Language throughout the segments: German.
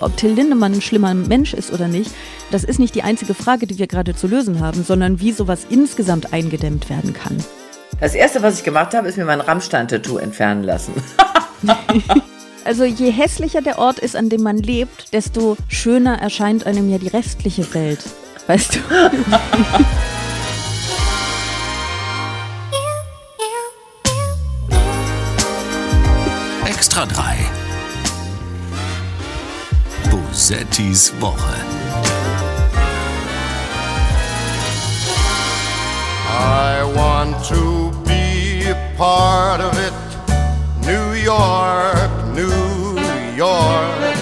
ob Till Lindemann ein schlimmer Mensch ist oder nicht, das ist nicht die einzige Frage, die wir gerade zu lösen haben, sondern wie sowas insgesamt eingedämmt werden kann. Das erste, was ich gemacht habe, ist mir mein Rammstein-Tattoo entfernen lassen. also je hässlicher der Ort ist, an dem man lebt, desto schöner erscheint einem ja die restliche Welt. Weißt du? Bosettis Woche. I want to be a part of it. New York, New York.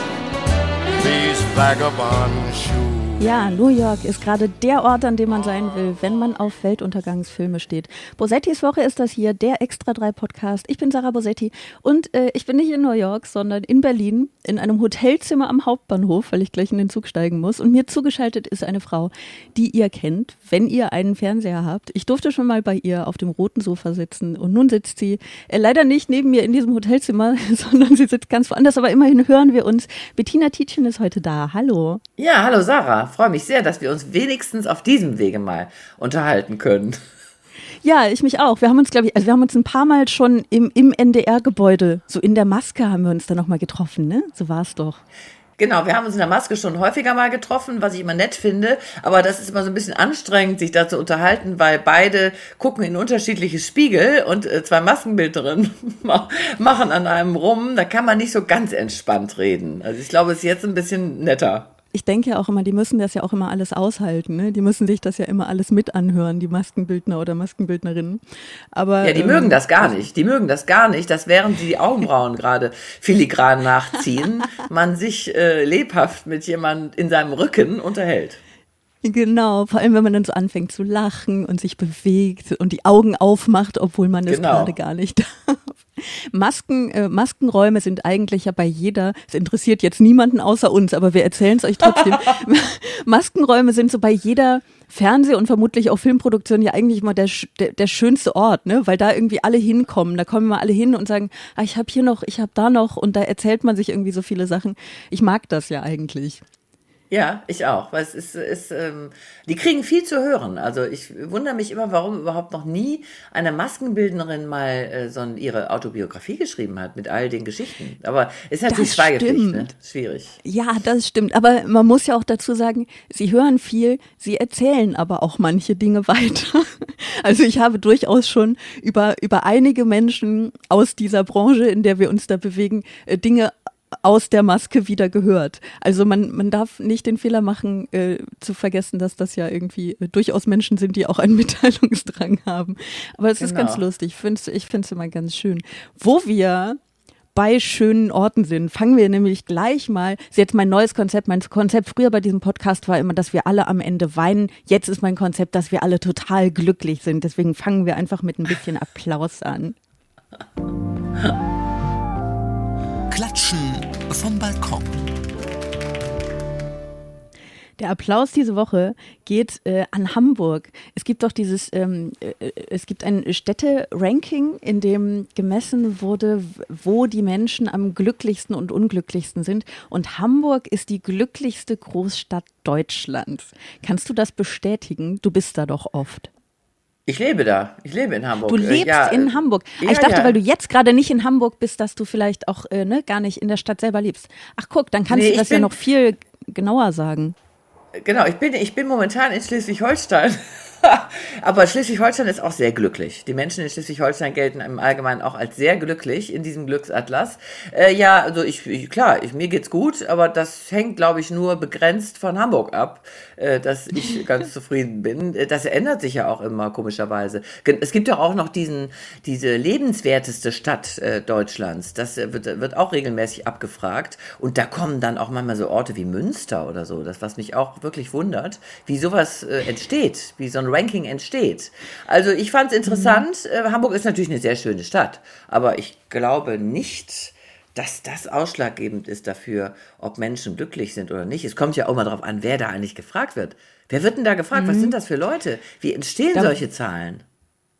These vagabond shoes. Ja, New York ist gerade der Ort, an dem man sein will, wenn man auf Weltuntergangsfilme steht. Bosettis Woche ist das hier, der Extra 3 Podcast. Ich bin Sarah Bosetti und äh, ich bin nicht in New York, sondern in Berlin in einem Hotelzimmer am Hauptbahnhof, weil ich gleich in den Zug steigen muss. Und mir zugeschaltet ist eine Frau, die ihr kennt, wenn ihr einen Fernseher habt. Ich durfte schon mal bei ihr auf dem roten Sofa sitzen und nun sitzt sie äh, leider nicht neben mir in diesem Hotelzimmer, sondern sie sitzt ganz woanders, aber immerhin hören wir uns. Bettina Tietjen ist heute da. Hallo. Ja, hallo Sarah freue mich sehr, dass wir uns wenigstens auf diesem Wege mal unterhalten können. Ja, ich mich auch. Wir haben uns, glaube ich, also wir haben uns ein paar Mal schon im, im NDR-Gebäude, so in der Maske haben wir uns da nochmal getroffen, ne? So war es doch. Genau, wir haben uns in der Maske schon häufiger mal getroffen, was ich immer nett finde. Aber das ist immer so ein bisschen anstrengend, sich da zu unterhalten, weil beide gucken in unterschiedliche Spiegel und äh, zwei Maskenbildnerinnen machen an einem rum. Da kann man nicht so ganz entspannt reden. Also ich glaube, es ist jetzt ein bisschen netter ich denke ja auch immer, die müssen das ja auch immer alles aushalten. Ne? Die müssen sich das ja immer alles mit anhören, die Maskenbildner oder Maskenbildnerinnen. Aber, ja, die ähm, mögen das gar nicht. Die mögen das gar nicht, dass während sie die Augenbrauen gerade filigran nachziehen, man sich äh, lebhaft mit jemand in seinem Rücken unterhält. Genau, vor allem wenn man dann so anfängt zu lachen und sich bewegt und die Augen aufmacht, obwohl man es genau. gerade gar nicht darf. Masken, äh, Maskenräume sind eigentlich ja bei jeder, es interessiert jetzt niemanden außer uns, aber wir erzählen es euch trotzdem. Maskenräume sind so bei jeder Fernseh- und vermutlich auch Filmproduktion ja eigentlich immer der, der, der, schönste Ort, ne? weil da irgendwie alle hinkommen. Da kommen immer alle hin und sagen, ah, ich habe hier noch, ich habe da noch und da erzählt man sich irgendwie so viele Sachen. Ich mag das ja eigentlich. Ja, ich auch. Weil es ist, ist ähm, die kriegen viel zu hören. Also ich wundere mich immer, warum überhaupt noch nie eine Maskenbildnerin mal äh, so ihre Autobiografie geschrieben hat mit all den Geschichten. Aber ist natürlich Schweigepflicht, ne? Schwierig. Ja, das stimmt. Aber man muss ja auch dazu sagen, sie hören viel, sie erzählen aber auch manche Dinge weiter. Also ich habe durchaus schon über, über einige Menschen aus dieser Branche, in der wir uns da bewegen, äh, Dinge aus der Maske wieder gehört. Also man, man darf nicht den Fehler machen, äh, zu vergessen, dass das ja irgendwie äh, durchaus Menschen sind, die auch einen Mitteilungsdrang haben. Aber es genau. ist ganz genau. lustig. Ich finde es ich find's immer ganz schön. Wo wir bei schönen Orten sind, fangen wir nämlich gleich mal. Das ist jetzt mein neues Konzept. Mein Konzept früher bei diesem Podcast war immer, dass wir alle am Ende weinen. Jetzt ist mein Konzept, dass wir alle total glücklich sind. Deswegen fangen wir einfach mit ein bisschen Applaus an. Klatschen vom Balkon. Der Applaus diese Woche geht äh, an Hamburg. Es gibt doch dieses, ähm, äh, es gibt ein Städte-Ranking, in dem gemessen wurde, wo die Menschen am glücklichsten und unglücklichsten sind. Und Hamburg ist die glücklichste Großstadt Deutschlands. Kannst du das bestätigen? Du bist da doch oft. Ich lebe da. Ich lebe in Hamburg. Du äh, lebst ja, in Hamburg. Ja, ich dachte, ja. weil du jetzt gerade nicht in Hamburg bist, dass du vielleicht auch äh, ne, gar nicht in der Stadt selber lebst. Ach guck, dann kannst nee, du das ja noch viel genauer sagen. Genau, ich bin, ich bin momentan in Schleswig-Holstein. Aber Schleswig-Holstein ist auch sehr glücklich. Die Menschen in Schleswig-Holstein gelten im Allgemeinen auch als sehr glücklich in diesem Glücksatlas. Äh, ja, also ich, ich klar, ich, mir geht's gut, aber das hängt, glaube ich, nur begrenzt von Hamburg ab, äh, dass ich ganz zufrieden bin. Äh, das ändert sich ja auch immer komischerweise. Es gibt ja auch noch diesen, diese lebenswerteste Stadt äh, Deutschlands. Das äh, wird, wird auch regelmäßig abgefragt. Und da kommen dann auch manchmal so Orte wie Münster oder so. Das, was mich auch wirklich wundert, wie sowas äh, entsteht, wie so ein Ranking entsteht. Also ich fand es interessant. Mhm. Hamburg ist natürlich eine sehr schöne Stadt, aber ich glaube nicht, dass das ausschlaggebend ist dafür, ob Menschen glücklich sind oder nicht. Es kommt ja auch mal darauf an, wer da eigentlich gefragt wird. Wer wird denn da gefragt? Mhm. Was sind das für Leute? Wie entstehen da, solche Zahlen?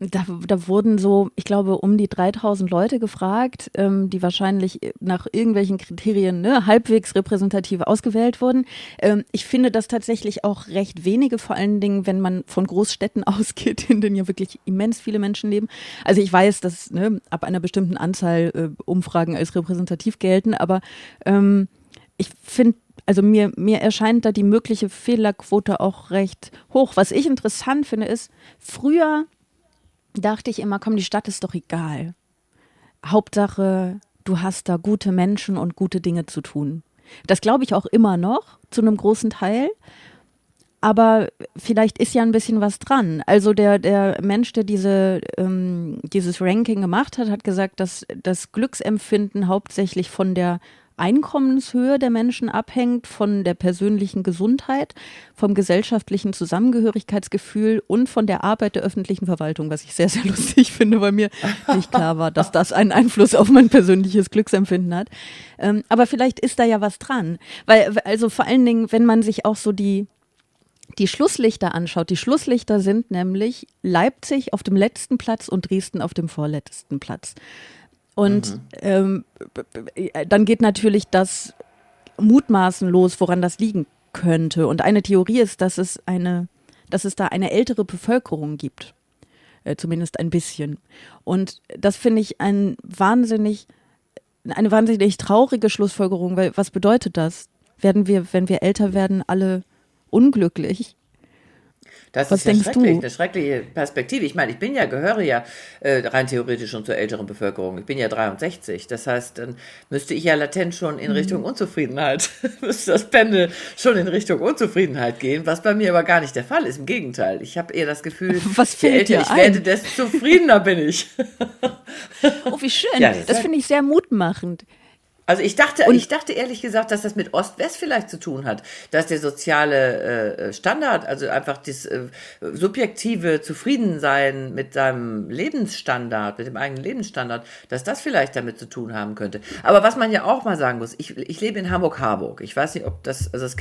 Da, da wurden so, ich glaube, um die 3000 Leute gefragt, ähm, die wahrscheinlich nach irgendwelchen Kriterien ne, halbwegs repräsentativ ausgewählt wurden. Ähm, ich finde das tatsächlich auch recht wenige, vor allen Dingen, wenn man von Großstädten ausgeht, in denen ja wirklich immens viele Menschen leben. Also ich weiß, dass ne, ab einer bestimmten Anzahl äh, Umfragen als repräsentativ gelten, aber ähm, ich finde also mir, mir erscheint da die mögliche Fehlerquote auch recht hoch. Was ich interessant finde, ist, früher dachte ich immer, komm, die Stadt ist doch egal. Hauptsache, du hast da gute Menschen und gute Dinge zu tun. Das glaube ich auch immer noch, zu einem großen Teil. Aber vielleicht ist ja ein bisschen was dran. Also der, der Mensch, der diese, ähm, dieses Ranking gemacht hat, hat gesagt, dass das Glücksempfinden hauptsächlich von der Einkommenshöhe der Menschen abhängt, von der persönlichen Gesundheit, vom gesellschaftlichen Zusammengehörigkeitsgefühl und von der Arbeit der öffentlichen Verwaltung, was ich sehr, sehr lustig finde, weil mir nicht klar war, dass das einen Einfluss auf mein persönliches Glücksempfinden hat. Ähm, aber vielleicht ist da ja was dran. Weil, also vor allen Dingen, wenn man sich auch so die die Schlusslichter anschaut, die Schlusslichter sind nämlich Leipzig auf dem letzten Platz und Dresden auf dem vorletzten Platz. Und mhm. ähm, dann geht natürlich das Mutmaßen los, woran das liegen könnte. Und eine Theorie ist, dass es eine, dass es da eine ältere Bevölkerung gibt. Äh, zumindest ein bisschen. Und das finde ich ein wahnsinnig, eine wahnsinnig traurige Schlussfolgerung, weil was bedeutet das? Werden wir, wenn wir älter werden, alle unglücklich? Das Was ist ja schrecklich, du? eine schreckliche Perspektive. Ich meine, ich bin ja, gehöre ja äh, rein theoretisch schon zur älteren Bevölkerung. Ich bin ja 63. Das heißt, dann müsste ich ja latent schon in mhm. Richtung Unzufriedenheit, müsste das Pendel schon in Richtung Unzufriedenheit gehen, was bei mir aber gar nicht der Fall ist. Im Gegenteil. Ich habe eher das Gefühl, was je älter ich ein? werde, desto zufriedener bin ich. oh, wie schön. Ja, das, das finde ich sehr mutmachend. Also ich dachte, und ich dachte ehrlich gesagt, dass das mit Ost-West vielleicht zu tun hat, dass der soziale äh, Standard, also einfach das äh, subjektive Zufriedensein mit seinem Lebensstandard, mit dem eigenen Lebensstandard, dass das vielleicht damit zu tun haben könnte. Aber was man ja auch mal sagen muss, ich, ich lebe in Hamburg-Harburg. Ich weiß nicht, ob das, also das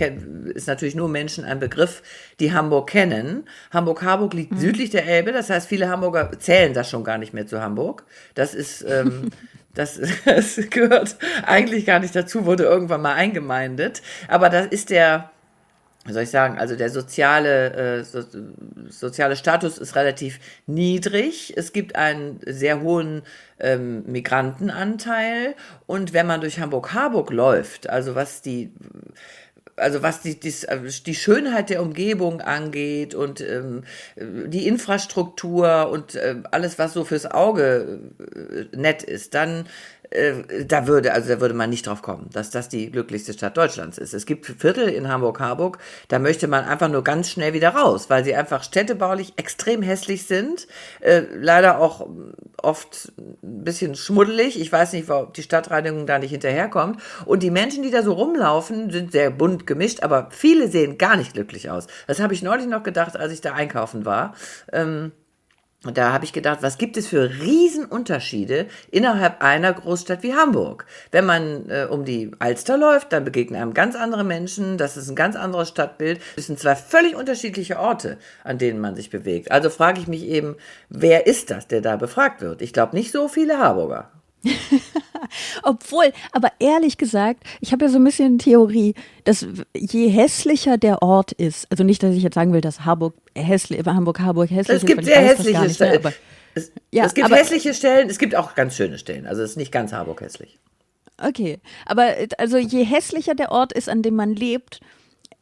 ist natürlich nur Menschen ein Begriff, die Hamburg kennen. Hamburg-Harburg liegt mhm. südlich der Elbe, das heißt, viele Hamburger zählen das schon gar nicht mehr zu Hamburg. Das ist ähm, Das, das gehört eigentlich gar nicht dazu, wurde irgendwann mal eingemeindet. Aber das ist der, wie soll ich sagen, also der soziale, äh, so, soziale Status ist relativ niedrig. Es gibt einen sehr hohen ähm, Migrantenanteil. Und wenn man durch Hamburg-Harburg läuft, also was die also was die, die, die Schönheit der Umgebung angeht und ähm, die Infrastruktur und äh, alles, was so fürs Auge äh, nett ist, dann äh, da würde, also da würde man nicht drauf kommen, dass das die glücklichste Stadt Deutschlands ist. Es gibt Viertel in Hamburg-Harburg, da möchte man einfach nur ganz schnell wieder raus, weil sie einfach städtebaulich extrem hässlich sind, äh, leider auch oft ein bisschen schmuddelig. Ich weiß nicht, ob die Stadtreinigung da nicht hinterherkommt. Und die Menschen, die da so rumlaufen, sind sehr bunt gemischt, aber viele sehen gar nicht glücklich aus. Das habe ich neulich noch gedacht, als ich da einkaufen war. Ähm, und da habe ich gedacht, was gibt es für Riesenunterschiede innerhalb einer Großstadt wie Hamburg? Wenn man äh, um die Alster läuft, dann begegnen einem ganz andere Menschen, das ist ein ganz anderes Stadtbild. Es sind zwei völlig unterschiedliche Orte, an denen man sich bewegt. Also frage ich mich eben, wer ist das, der da befragt wird? Ich glaube nicht so viele Harburger. Obwohl, aber ehrlich gesagt, ich habe ja so ein bisschen Theorie, dass je hässlicher der Ort ist, also nicht, dass ich jetzt sagen will, dass Hamburg hässlich, Hamburg, Hamburg hässlich ist. Es gibt sehr hässliche Stellen. Es, ja, es, gibt aber, hässliche Stellen, es gibt auch ganz schöne Stellen. Also es ist nicht ganz Harburg hässlich. Okay, aber also je hässlicher der Ort ist, an dem man lebt,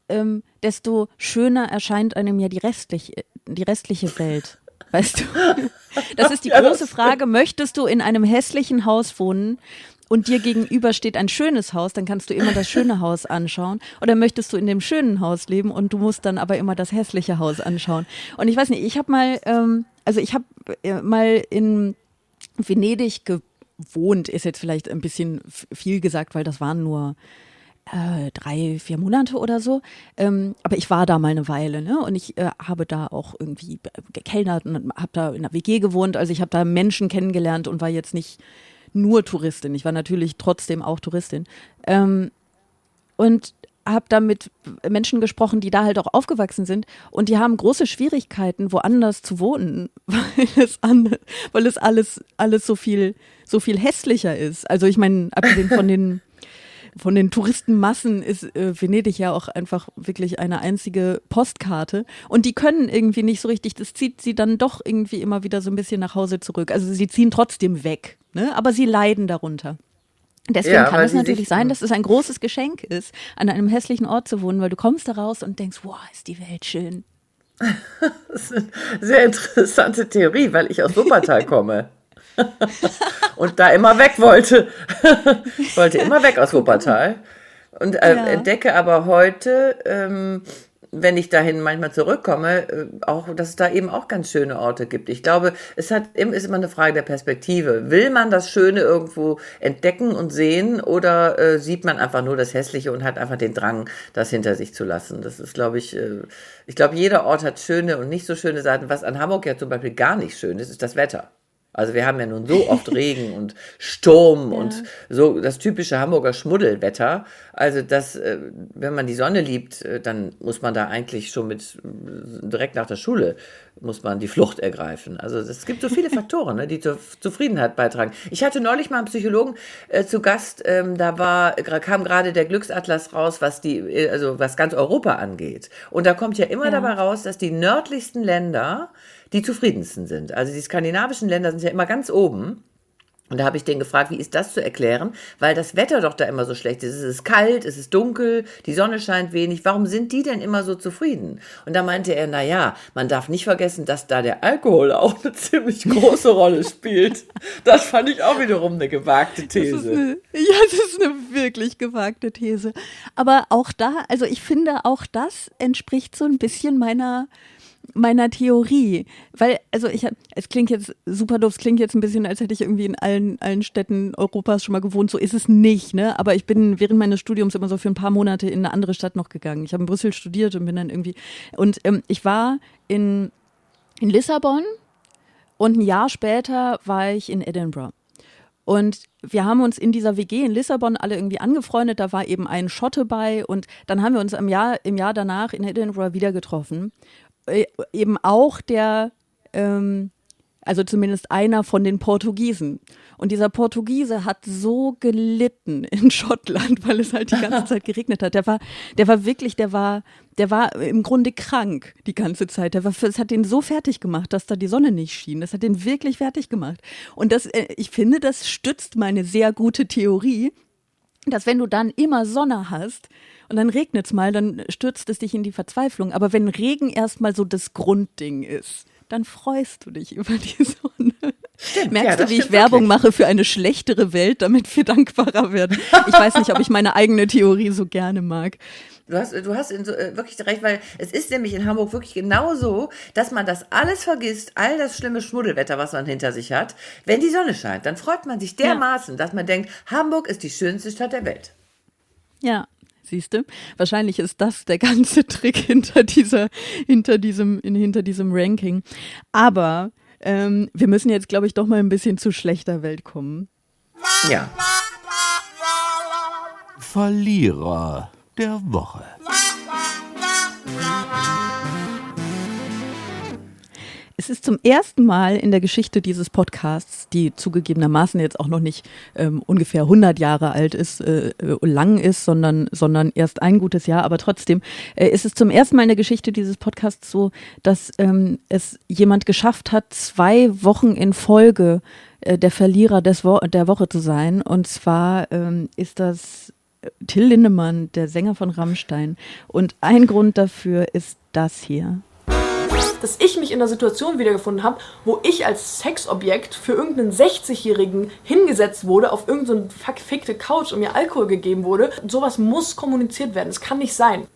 ähm, desto schöner erscheint einem ja die restliche, die restliche Welt. Weißt du? Das ist die ja, große Frage. Möchtest du in einem hässlichen Haus wohnen? Und dir gegenüber steht ein schönes Haus, dann kannst du immer das schöne Haus anschauen. Oder möchtest du in dem schönen Haus leben und du musst dann aber immer das hässliche Haus anschauen? Und ich weiß nicht, ich habe mal, ähm, also ich habe äh, mal in Venedig gewohnt, ist jetzt vielleicht ein bisschen viel gesagt, weil das waren nur äh, drei, vier Monate oder so. Ähm, aber ich war da mal eine Weile, ne? Und ich äh, habe da auch irgendwie gekellnert und habe da in einer WG gewohnt. Also ich habe da Menschen kennengelernt und war jetzt nicht nur Touristin. Ich war natürlich trotzdem auch Touristin. Ähm, und habe da mit Menschen gesprochen, die da halt auch aufgewachsen sind und die haben große Schwierigkeiten, woanders zu wohnen, weil es, an, weil es alles, alles so viel, so viel hässlicher ist. Also ich meine, abgesehen von den von den Touristenmassen ist äh, Venedig ja auch einfach wirklich eine einzige Postkarte. Und die können irgendwie nicht so richtig, das zieht sie dann doch irgendwie immer wieder so ein bisschen nach Hause zurück. Also sie ziehen trotzdem weg, ne? aber sie leiden darunter. Deswegen ja, kann es natürlich sein, dass es ein großes Geschenk ist, an einem hässlichen Ort zu wohnen, weil du kommst da raus und denkst, wow, ist die Welt schön. das ist eine sehr interessante Theorie, weil ich aus Wuppertal komme. Und da immer weg wollte. wollte immer weg aus Wuppertal. Und äh, ja. entdecke aber heute, ähm, wenn ich dahin manchmal zurückkomme, äh, auch, dass es da eben auch ganz schöne Orte gibt. Ich glaube, es hat, ist immer eine Frage der Perspektive. Will man das Schöne irgendwo entdecken und sehen oder äh, sieht man einfach nur das Hässliche und hat einfach den Drang, das hinter sich zu lassen? Das ist, glaube ich, äh, ich glaube, jeder Ort hat schöne und nicht so schöne Seiten. Was an Hamburg ja zum Beispiel gar nicht schön ist, ist das Wetter. Also wir haben ja nun so oft Regen und Sturm ja. und so das typische Hamburger Schmuddelwetter. Also das, äh, wenn man die Sonne liebt, äh, dann muss man da eigentlich schon mit direkt nach der Schule muss man die Flucht ergreifen. Also es gibt so viele Faktoren, ne, die zur Zufriedenheit beitragen. Ich hatte neulich mal einen Psychologen äh, zu Gast. Ähm, da war kam gerade der Glücksatlas raus, was die äh, also was ganz Europa angeht. Und da kommt ja immer ja. dabei raus, dass die nördlichsten Länder die zufriedensten sind. Also die skandinavischen Länder sind ja immer ganz oben. Und da habe ich den gefragt, wie ist das zu erklären? Weil das Wetter doch da immer so schlecht ist. Es ist kalt, es ist dunkel, die Sonne scheint wenig. Warum sind die denn immer so zufrieden? Und da meinte er, na ja, man darf nicht vergessen, dass da der Alkohol auch eine ziemlich große Rolle spielt. Das fand ich auch wiederum eine gewagte These. Das eine, ja, das ist eine wirklich gewagte These. Aber auch da, also ich finde, auch das entspricht so ein bisschen meiner meiner Theorie. Weil, also ich es klingt jetzt super doof, es klingt jetzt ein bisschen, als hätte ich irgendwie in allen, allen Städten Europas schon mal gewohnt. So ist es nicht, ne? Aber ich bin während meines Studiums immer so für ein paar Monate in eine andere Stadt noch gegangen. Ich habe in Brüssel studiert und bin dann irgendwie. Und ähm, ich war in, in Lissabon und ein Jahr später war ich in Edinburgh. Und wir haben uns in dieser WG in Lissabon alle irgendwie angefreundet. Da war eben ein Schotte bei und dann haben wir uns im Jahr, im Jahr danach in Edinburgh wieder getroffen. Äh, eben auch der, ähm, also zumindest einer von den Portugiesen. Und dieser Portugiese hat so gelitten in Schottland, weil es halt die ganze Zeit geregnet hat. Der war, der war wirklich, der war, der war im Grunde krank die ganze Zeit. Der war, es hat ihn so fertig gemacht, dass da die Sonne nicht schien. Das hat ihn wirklich fertig gemacht. Und das, äh, ich finde, das stützt meine sehr gute Theorie, dass wenn du dann immer Sonne hast, und dann regnet es mal, dann stürzt es dich in die Verzweiflung. Aber wenn Regen erstmal so das Grundding ist, dann freust du dich über die Sonne. Stimmt, Merkst ja, du, wie ich Werbung wirklich. mache für eine schlechtere Welt, damit wir dankbarer werden? Ich weiß nicht, ob ich meine eigene Theorie so gerne mag. Du hast, du hast so, äh, wirklich recht, weil es ist nämlich in Hamburg wirklich genau so, dass man das alles vergisst, all das schlimme Schmuddelwetter, was man hinter sich hat. Wenn die Sonne scheint, dann freut man sich dermaßen, ja. dass man denkt, Hamburg ist die schönste Stadt der Welt. Ja, Siehst du? Wahrscheinlich ist das der ganze Trick hinter dieser, hinter diesem, hinter diesem Ranking. Aber ähm, wir müssen jetzt, glaube ich, doch mal ein bisschen zu schlechter Welt kommen. Ja. Verlierer der Woche. Es ist zum ersten Mal in der Geschichte dieses Podcasts, die zugegebenermaßen jetzt auch noch nicht ähm, ungefähr 100 Jahre alt ist, äh, äh, lang ist, sondern, sondern erst ein gutes Jahr, aber trotzdem äh, ist es zum ersten Mal in der Geschichte dieses Podcasts so, dass ähm, es jemand geschafft hat, zwei Wochen in Folge äh, der Verlierer des Wo der Woche zu sein. Und zwar ähm, ist das äh, Till Lindemann, der Sänger von Rammstein. Und ein Grund dafür ist das hier dass ich mich in einer Situation wiedergefunden habe, wo ich als Sexobjekt für irgendeinen 60-Jährigen hingesetzt wurde auf irgendeine so verfickte Couch und mir Alkohol gegeben wurde. Sowas muss kommuniziert werden. Es kann nicht sein.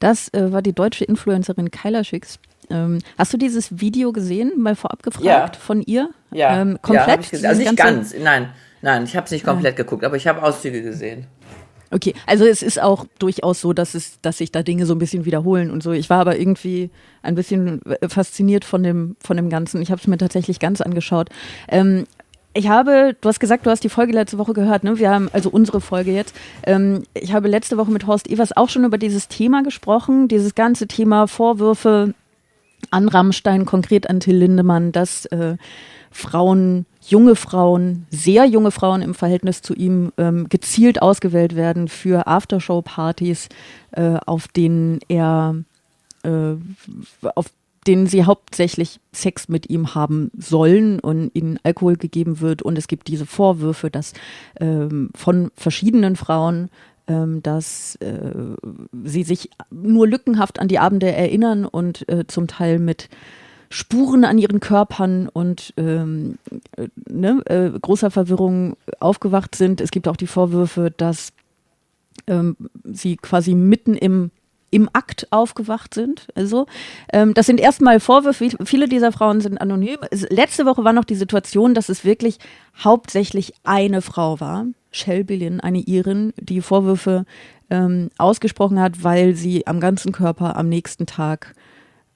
Das äh, war die deutsche Influencerin Kyla Schicks. Ähm, hast du dieses Video gesehen, mal vorab gefragt ja. von ihr? Ja, ähm, komplett. Ja, also nicht ganz, nein, nein, ich habe es nicht komplett ja. geguckt, aber ich habe Auszüge gesehen. Okay, also es ist auch durchaus so, dass es, dass sich da Dinge so ein bisschen wiederholen und so. Ich war aber irgendwie ein bisschen fasziniert von dem, von dem Ganzen. Ich habe es mir tatsächlich ganz angeschaut. Ähm, ich habe, du hast gesagt, du hast die Folge letzte Woche gehört, ne? Wir haben also unsere Folge jetzt. Ähm, ich habe letzte Woche mit Horst Evers auch schon über dieses Thema gesprochen, dieses ganze Thema Vorwürfe an Rammstein, konkret an Till Lindemann, dass äh, Frauen, junge Frauen, sehr junge Frauen im Verhältnis zu ihm ähm, gezielt ausgewählt werden für Aftershow-Partys, äh, auf denen er äh, auf denen sie hauptsächlich Sex mit ihm haben sollen und ihnen Alkohol gegeben wird. Und es gibt diese Vorwürfe, dass ähm, von verschiedenen Frauen, ähm, dass äh, sie sich nur lückenhaft an die Abende erinnern und äh, zum Teil mit Spuren an ihren Körpern und ähm, äh, ne, äh, großer Verwirrung aufgewacht sind. Es gibt auch die Vorwürfe, dass ähm, sie quasi mitten im im Akt aufgewacht sind. Also, ähm, das sind erstmal Vorwürfe. Viele dieser Frauen sind anonym. Letzte Woche war noch die Situation, dass es wirklich hauptsächlich eine Frau war, Shelby eine Irin, die Vorwürfe ähm, ausgesprochen hat, weil sie am ganzen Körper am nächsten Tag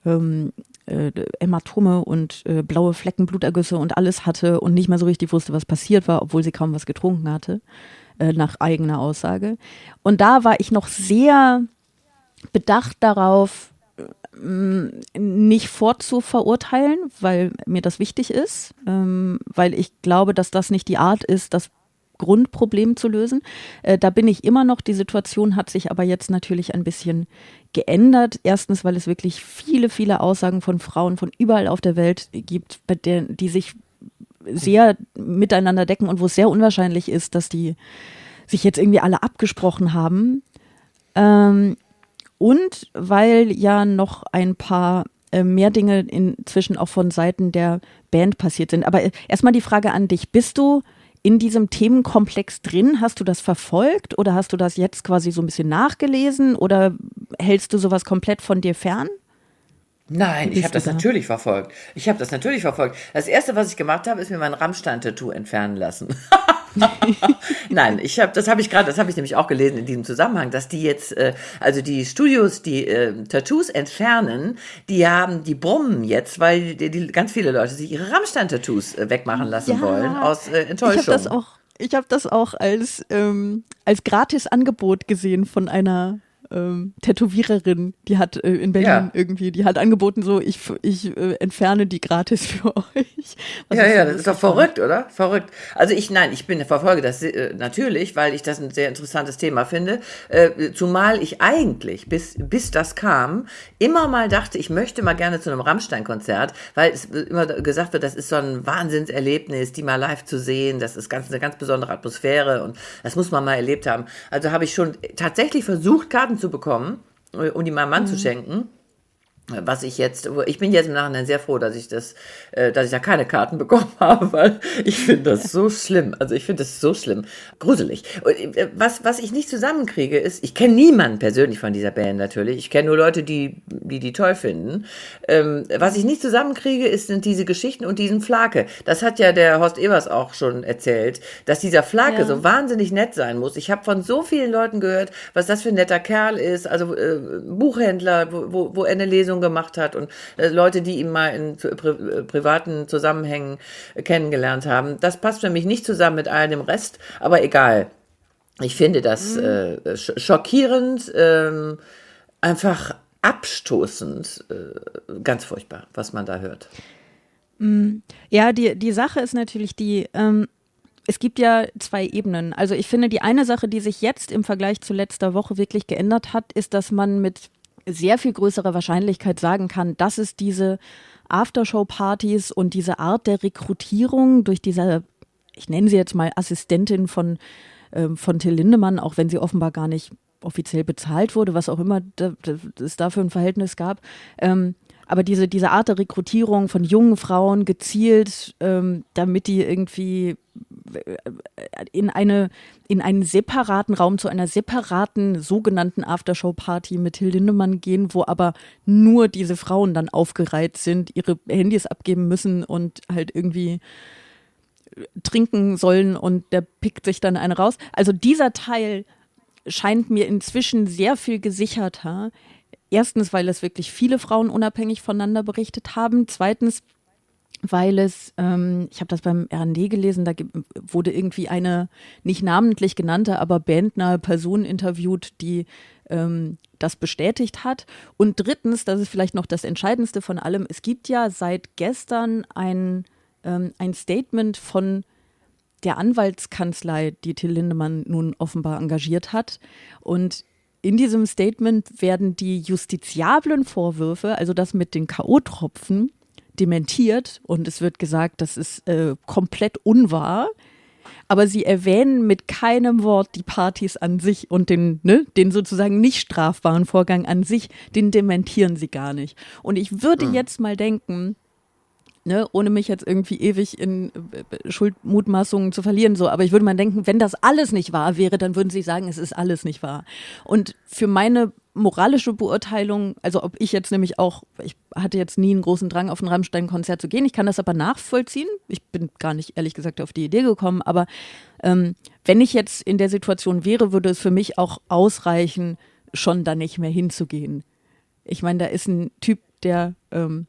ähm, äh, Hämatome und äh, blaue Flecken, Blutergüsse und alles hatte und nicht mehr so richtig wusste, was passiert war, obwohl sie kaum was getrunken hatte, äh, nach eigener Aussage. Und da war ich noch sehr bedacht darauf, mm, nicht vorzuverurteilen, weil mir das wichtig ist, ähm, weil ich glaube, dass das nicht die Art ist, das Grundproblem zu lösen. Äh, da bin ich immer noch. Die Situation hat sich aber jetzt natürlich ein bisschen geändert. Erstens, weil es wirklich viele, viele Aussagen von Frauen von überall auf der Welt gibt, bei der, die sich sehr miteinander decken und wo es sehr unwahrscheinlich ist, dass die sich jetzt irgendwie alle abgesprochen haben. Ähm, und weil ja noch ein paar äh, mehr Dinge inzwischen auch von Seiten der Band passiert sind. Aber äh, erstmal die Frage an dich. Bist du in diesem Themenkomplex drin? Hast du das verfolgt oder hast du das jetzt quasi so ein bisschen nachgelesen oder hältst du sowas komplett von dir fern? Nein, ich habe das da? natürlich verfolgt. Ich habe das natürlich verfolgt. Das erste, was ich gemacht habe, ist mir mein Rammstein-Tattoo entfernen lassen. Nein, ich habe, das habe ich gerade, das habe ich nämlich auch gelesen in diesem Zusammenhang, dass die jetzt, äh, also die Studios, die äh, Tattoos entfernen, die haben, die brummen jetzt, weil die, die ganz viele Leute sich ihre Rammstein-Tattoos äh, wegmachen lassen ja, wollen aus äh, Enttäuschung. Ich habe das auch, ich habe das auch als ähm, als Gratis-Angebot gesehen von einer ähm, Tätowiererin, die hat äh, in Berlin ja. irgendwie, die hat angeboten, so ich, ich äh, entferne die gratis für euch. Was ja, ja, das ist doch verrückt, oder? Verrückt. Also ich, nein, ich bin verfolge das äh, natürlich, weil ich das ein sehr interessantes Thema finde. Äh, zumal ich eigentlich, bis, bis das kam, immer mal dachte, ich möchte mal gerne zu einem Rammstein-Konzert, weil es immer gesagt wird, das ist so ein Wahnsinnserlebnis, die mal live zu sehen, das ist ganz, eine ganz besondere Atmosphäre und das muss man mal erlebt haben. Also habe ich schon tatsächlich versucht, Karten zu bekommen, äh, um die meinem Mann mhm. zu schenken was ich jetzt, ich bin jetzt im Nachhinein sehr froh, dass ich das, äh, dass ich da keine Karten bekommen habe, weil ich finde das so schlimm. Also ich finde das so schlimm, gruselig. Äh, was, was ich nicht zusammenkriege, ist, ich kenne niemanden persönlich von dieser Band natürlich. Ich kenne nur Leute, die, die die toll finden. Ähm, was ich nicht zusammenkriege, ist, sind diese Geschichten und diesen Flake. Das hat ja der Horst Evers auch schon erzählt, dass dieser Flake ja. so wahnsinnig nett sein muss. Ich habe von so vielen Leuten gehört, was das für ein netter Kerl ist. Also äh, Buchhändler, wo, wo, wo er eine Lesung gemacht hat und äh, Leute, die ihn mal in pri äh, privaten Zusammenhängen äh, kennengelernt haben. Das passt für mich nicht zusammen mit all dem Rest, aber egal. Ich finde das mhm. äh, schockierend, ähm, einfach abstoßend, äh, ganz furchtbar, was man da hört. Mhm. Ja, die, die Sache ist natürlich die, ähm, es gibt ja zwei Ebenen. Also ich finde, die eine Sache, die sich jetzt im Vergleich zu letzter Woche wirklich geändert hat, ist, dass man mit sehr viel größere Wahrscheinlichkeit sagen kann, dass es diese Aftershow-Partys und diese Art der Rekrutierung durch diese, ich nenne sie jetzt mal Assistentin von, äh, von Till Lindemann, auch wenn sie offenbar gar nicht offiziell bezahlt wurde, was auch immer es da für ein Verhältnis gab, ähm, aber diese, diese Art der Rekrutierung von jungen Frauen gezielt, ähm, damit die irgendwie äh, in eine in einen separaten Raum zu einer separaten sogenannten Aftershow-Party mit Hilde Lindemann gehen, wo aber nur diese Frauen dann aufgereiht sind, ihre Handys abgeben müssen und halt irgendwie trinken sollen und der pickt sich dann eine raus. Also dieser Teil scheint mir inzwischen sehr viel gesicherter. Erstens, weil es wirklich viele Frauen unabhängig voneinander berichtet haben. Zweitens, weil es, ähm, ich habe das beim RND gelesen, da wurde irgendwie eine nicht namentlich genannte, aber bandnahe Person interviewt, die ähm, das bestätigt hat. Und drittens, das ist vielleicht noch das Entscheidendste von allem, es gibt ja seit gestern ein, ähm, ein Statement von der Anwaltskanzlei, die Till Lindemann nun offenbar engagiert hat. Und in diesem Statement werden die justiziablen Vorwürfe, also das mit den K.O.-Tropfen, dementiert und es wird gesagt, das ist äh, komplett unwahr. Aber sie erwähnen mit keinem Wort die Partys an sich und den, ne, den sozusagen nicht strafbaren Vorgang an sich, den dementieren sie gar nicht. Und ich würde mhm. jetzt mal denken, Ne, ohne mich jetzt irgendwie ewig in äh, Schuldmutmaßungen zu verlieren, so. Aber ich würde mal denken, wenn das alles nicht wahr wäre, dann würden sie sagen, es ist alles nicht wahr. Und für meine moralische Beurteilung, also ob ich jetzt nämlich auch, ich hatte jetzt nie einen großen Drang, auf ein Rammstein-Konzert zu gehen. Ich kann das aber nachvollziehen. Ich bin gar nicht ehrlich gesagt auf die Idee gekommen, aber ähm, wenn ich jetzt in der Situation wäre, würde es für mich auch ausreichen, schon da nicht mehr hinzugehen. Ich meine, da ist ein Typ, der ähm,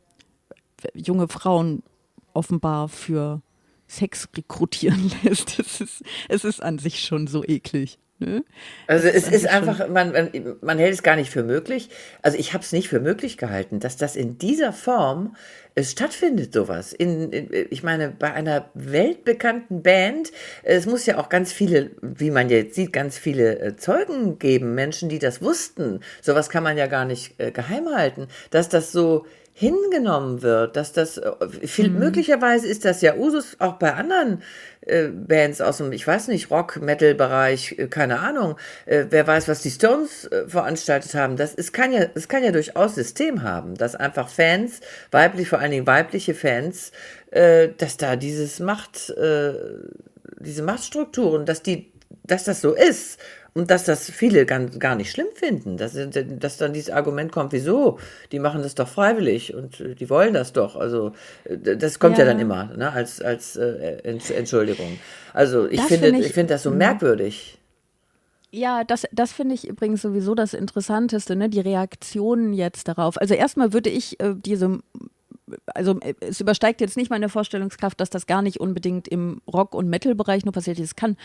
junge Frauen offenbar für Sex rekrutieren lässt. Es ist, es ist an sich schon so eklig. Ne? Also es ist einfach, man, man hält es gar nicht für möglich. Also ich habe es nicht für möglich gehalten, dass das in dieser Form es stattfindet, sowas. In, in, ich meine, bei einer weltbekannten Band, es muss ja auch ganz viele, wie man jetzt sieht, ganz viele äh, Zeugen geben, Menschen, die das wussten. Sowas kann man ja gar nicht äh, geheim halten, dass das so hingenommen wird, dass das äh, viel, mhm. möglicherweise ist das ja Usus auch bei anderen äh, Bands aus dem, ich weiß nicht, Rock-Metal-Bereich, äh, keine Ahnung, äh, wer weiß, was die Stones äh, veranstaltet haben. Das ist, kann ja, es kann ja durchaus System haben, dass einfach Fans, weiblich, vor allen Dingen weibliche Fans, äh, dass da dieses Macht, diese Machtstrukturen, dass die, dass das so ist und dass das viele ganz, gar nicht schlimm finden, dass, dass dann dieses Argument kommt, wieso? Die machen das doch freiwillig und äh, die wollen das doch. Also das kommt ja, ja dann immer ne, als, als äh, Entschuldigung. Also ich das finde find ich, ich finde das so mhm. merkwürdig. Ja, das, das finde ich übrigens sowieso das Interessanteste, ne? die Reaktionen jetzt darauf. Also erstmal würde ich äh, diese also äh, es übersteigt jetzt nicht meine Vorstellungskraft, dass das gar nicht unbedingt im Rock- und Metal-Bereich nur passiert. Es kann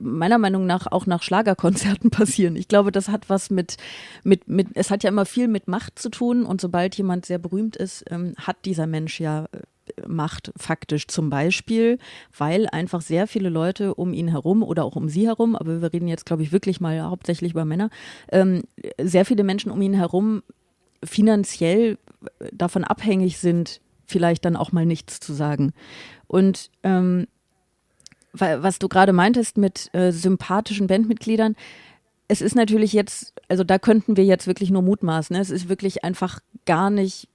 meiner Meinung nach auch nach Schlagerkonzerten passieren. Ich glaube, das hat was mit, mit, mit, es hat ja immer viel mit Macht zu tun und sobald jemand sehr berühmt ist, ähm, hat dieser Mensch ja äh, Macht faktisch zum Beispiel, weil einfach sehr viele Leute um ihn herum oder auch um sie herum, aber wir reden jetzt, glaube ich, wirklich mal hauptsächlich über Männer, ähm, sehr viele Menschen um ihn herum finanziell davon abhängig sind, vielleicht dann auch mal nichts zu sagen. Und ähm, was du gerade meintest mit äh, sympathischen Bandmitgliedern, es ist natürlich jetzt, also da könnten wir jetzt wirklich nur mutmaßen. Ne? Es ist wirklich einfach gar nicht,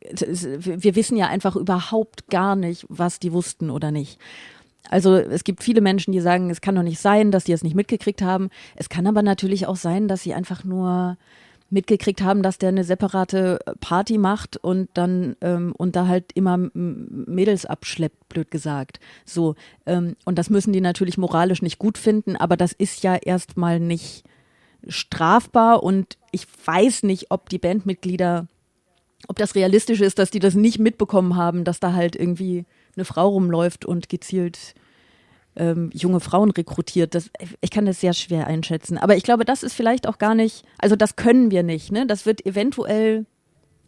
wir wissen ja einfach überhaupt gar nicht, was die wussten oder nicht. Also es gibt viele Menschen, die sagen, es kann doch nicht sein, dass die es nicht mitgekriegt haben. Es kann aber natürlich auch sein, dass sie einfach nur mitgekriegt haben, dass der eine separate Party macht und dann ähm, und da halt immer Mädels abschleppt, blöd gesagt. So ähm, und das müssen die natürlich moralisch nicht gut finden, aber das ist ja erstmal nicht strafbar und ich weiß nicht, ob die Bandmitglieder, ob das realistisch ist, dass die das nicht mitbekommen haben, dass da halt irgendwie eine Frau rumläuft und gezielt ähm, junge Frauen rekrutiert. Das, ich kann das sehr schwer einschätzen. Aber ich glaube, das ist vielleicht auch gar nicht, also das können wir nicht. Ne? Das wird eventuell,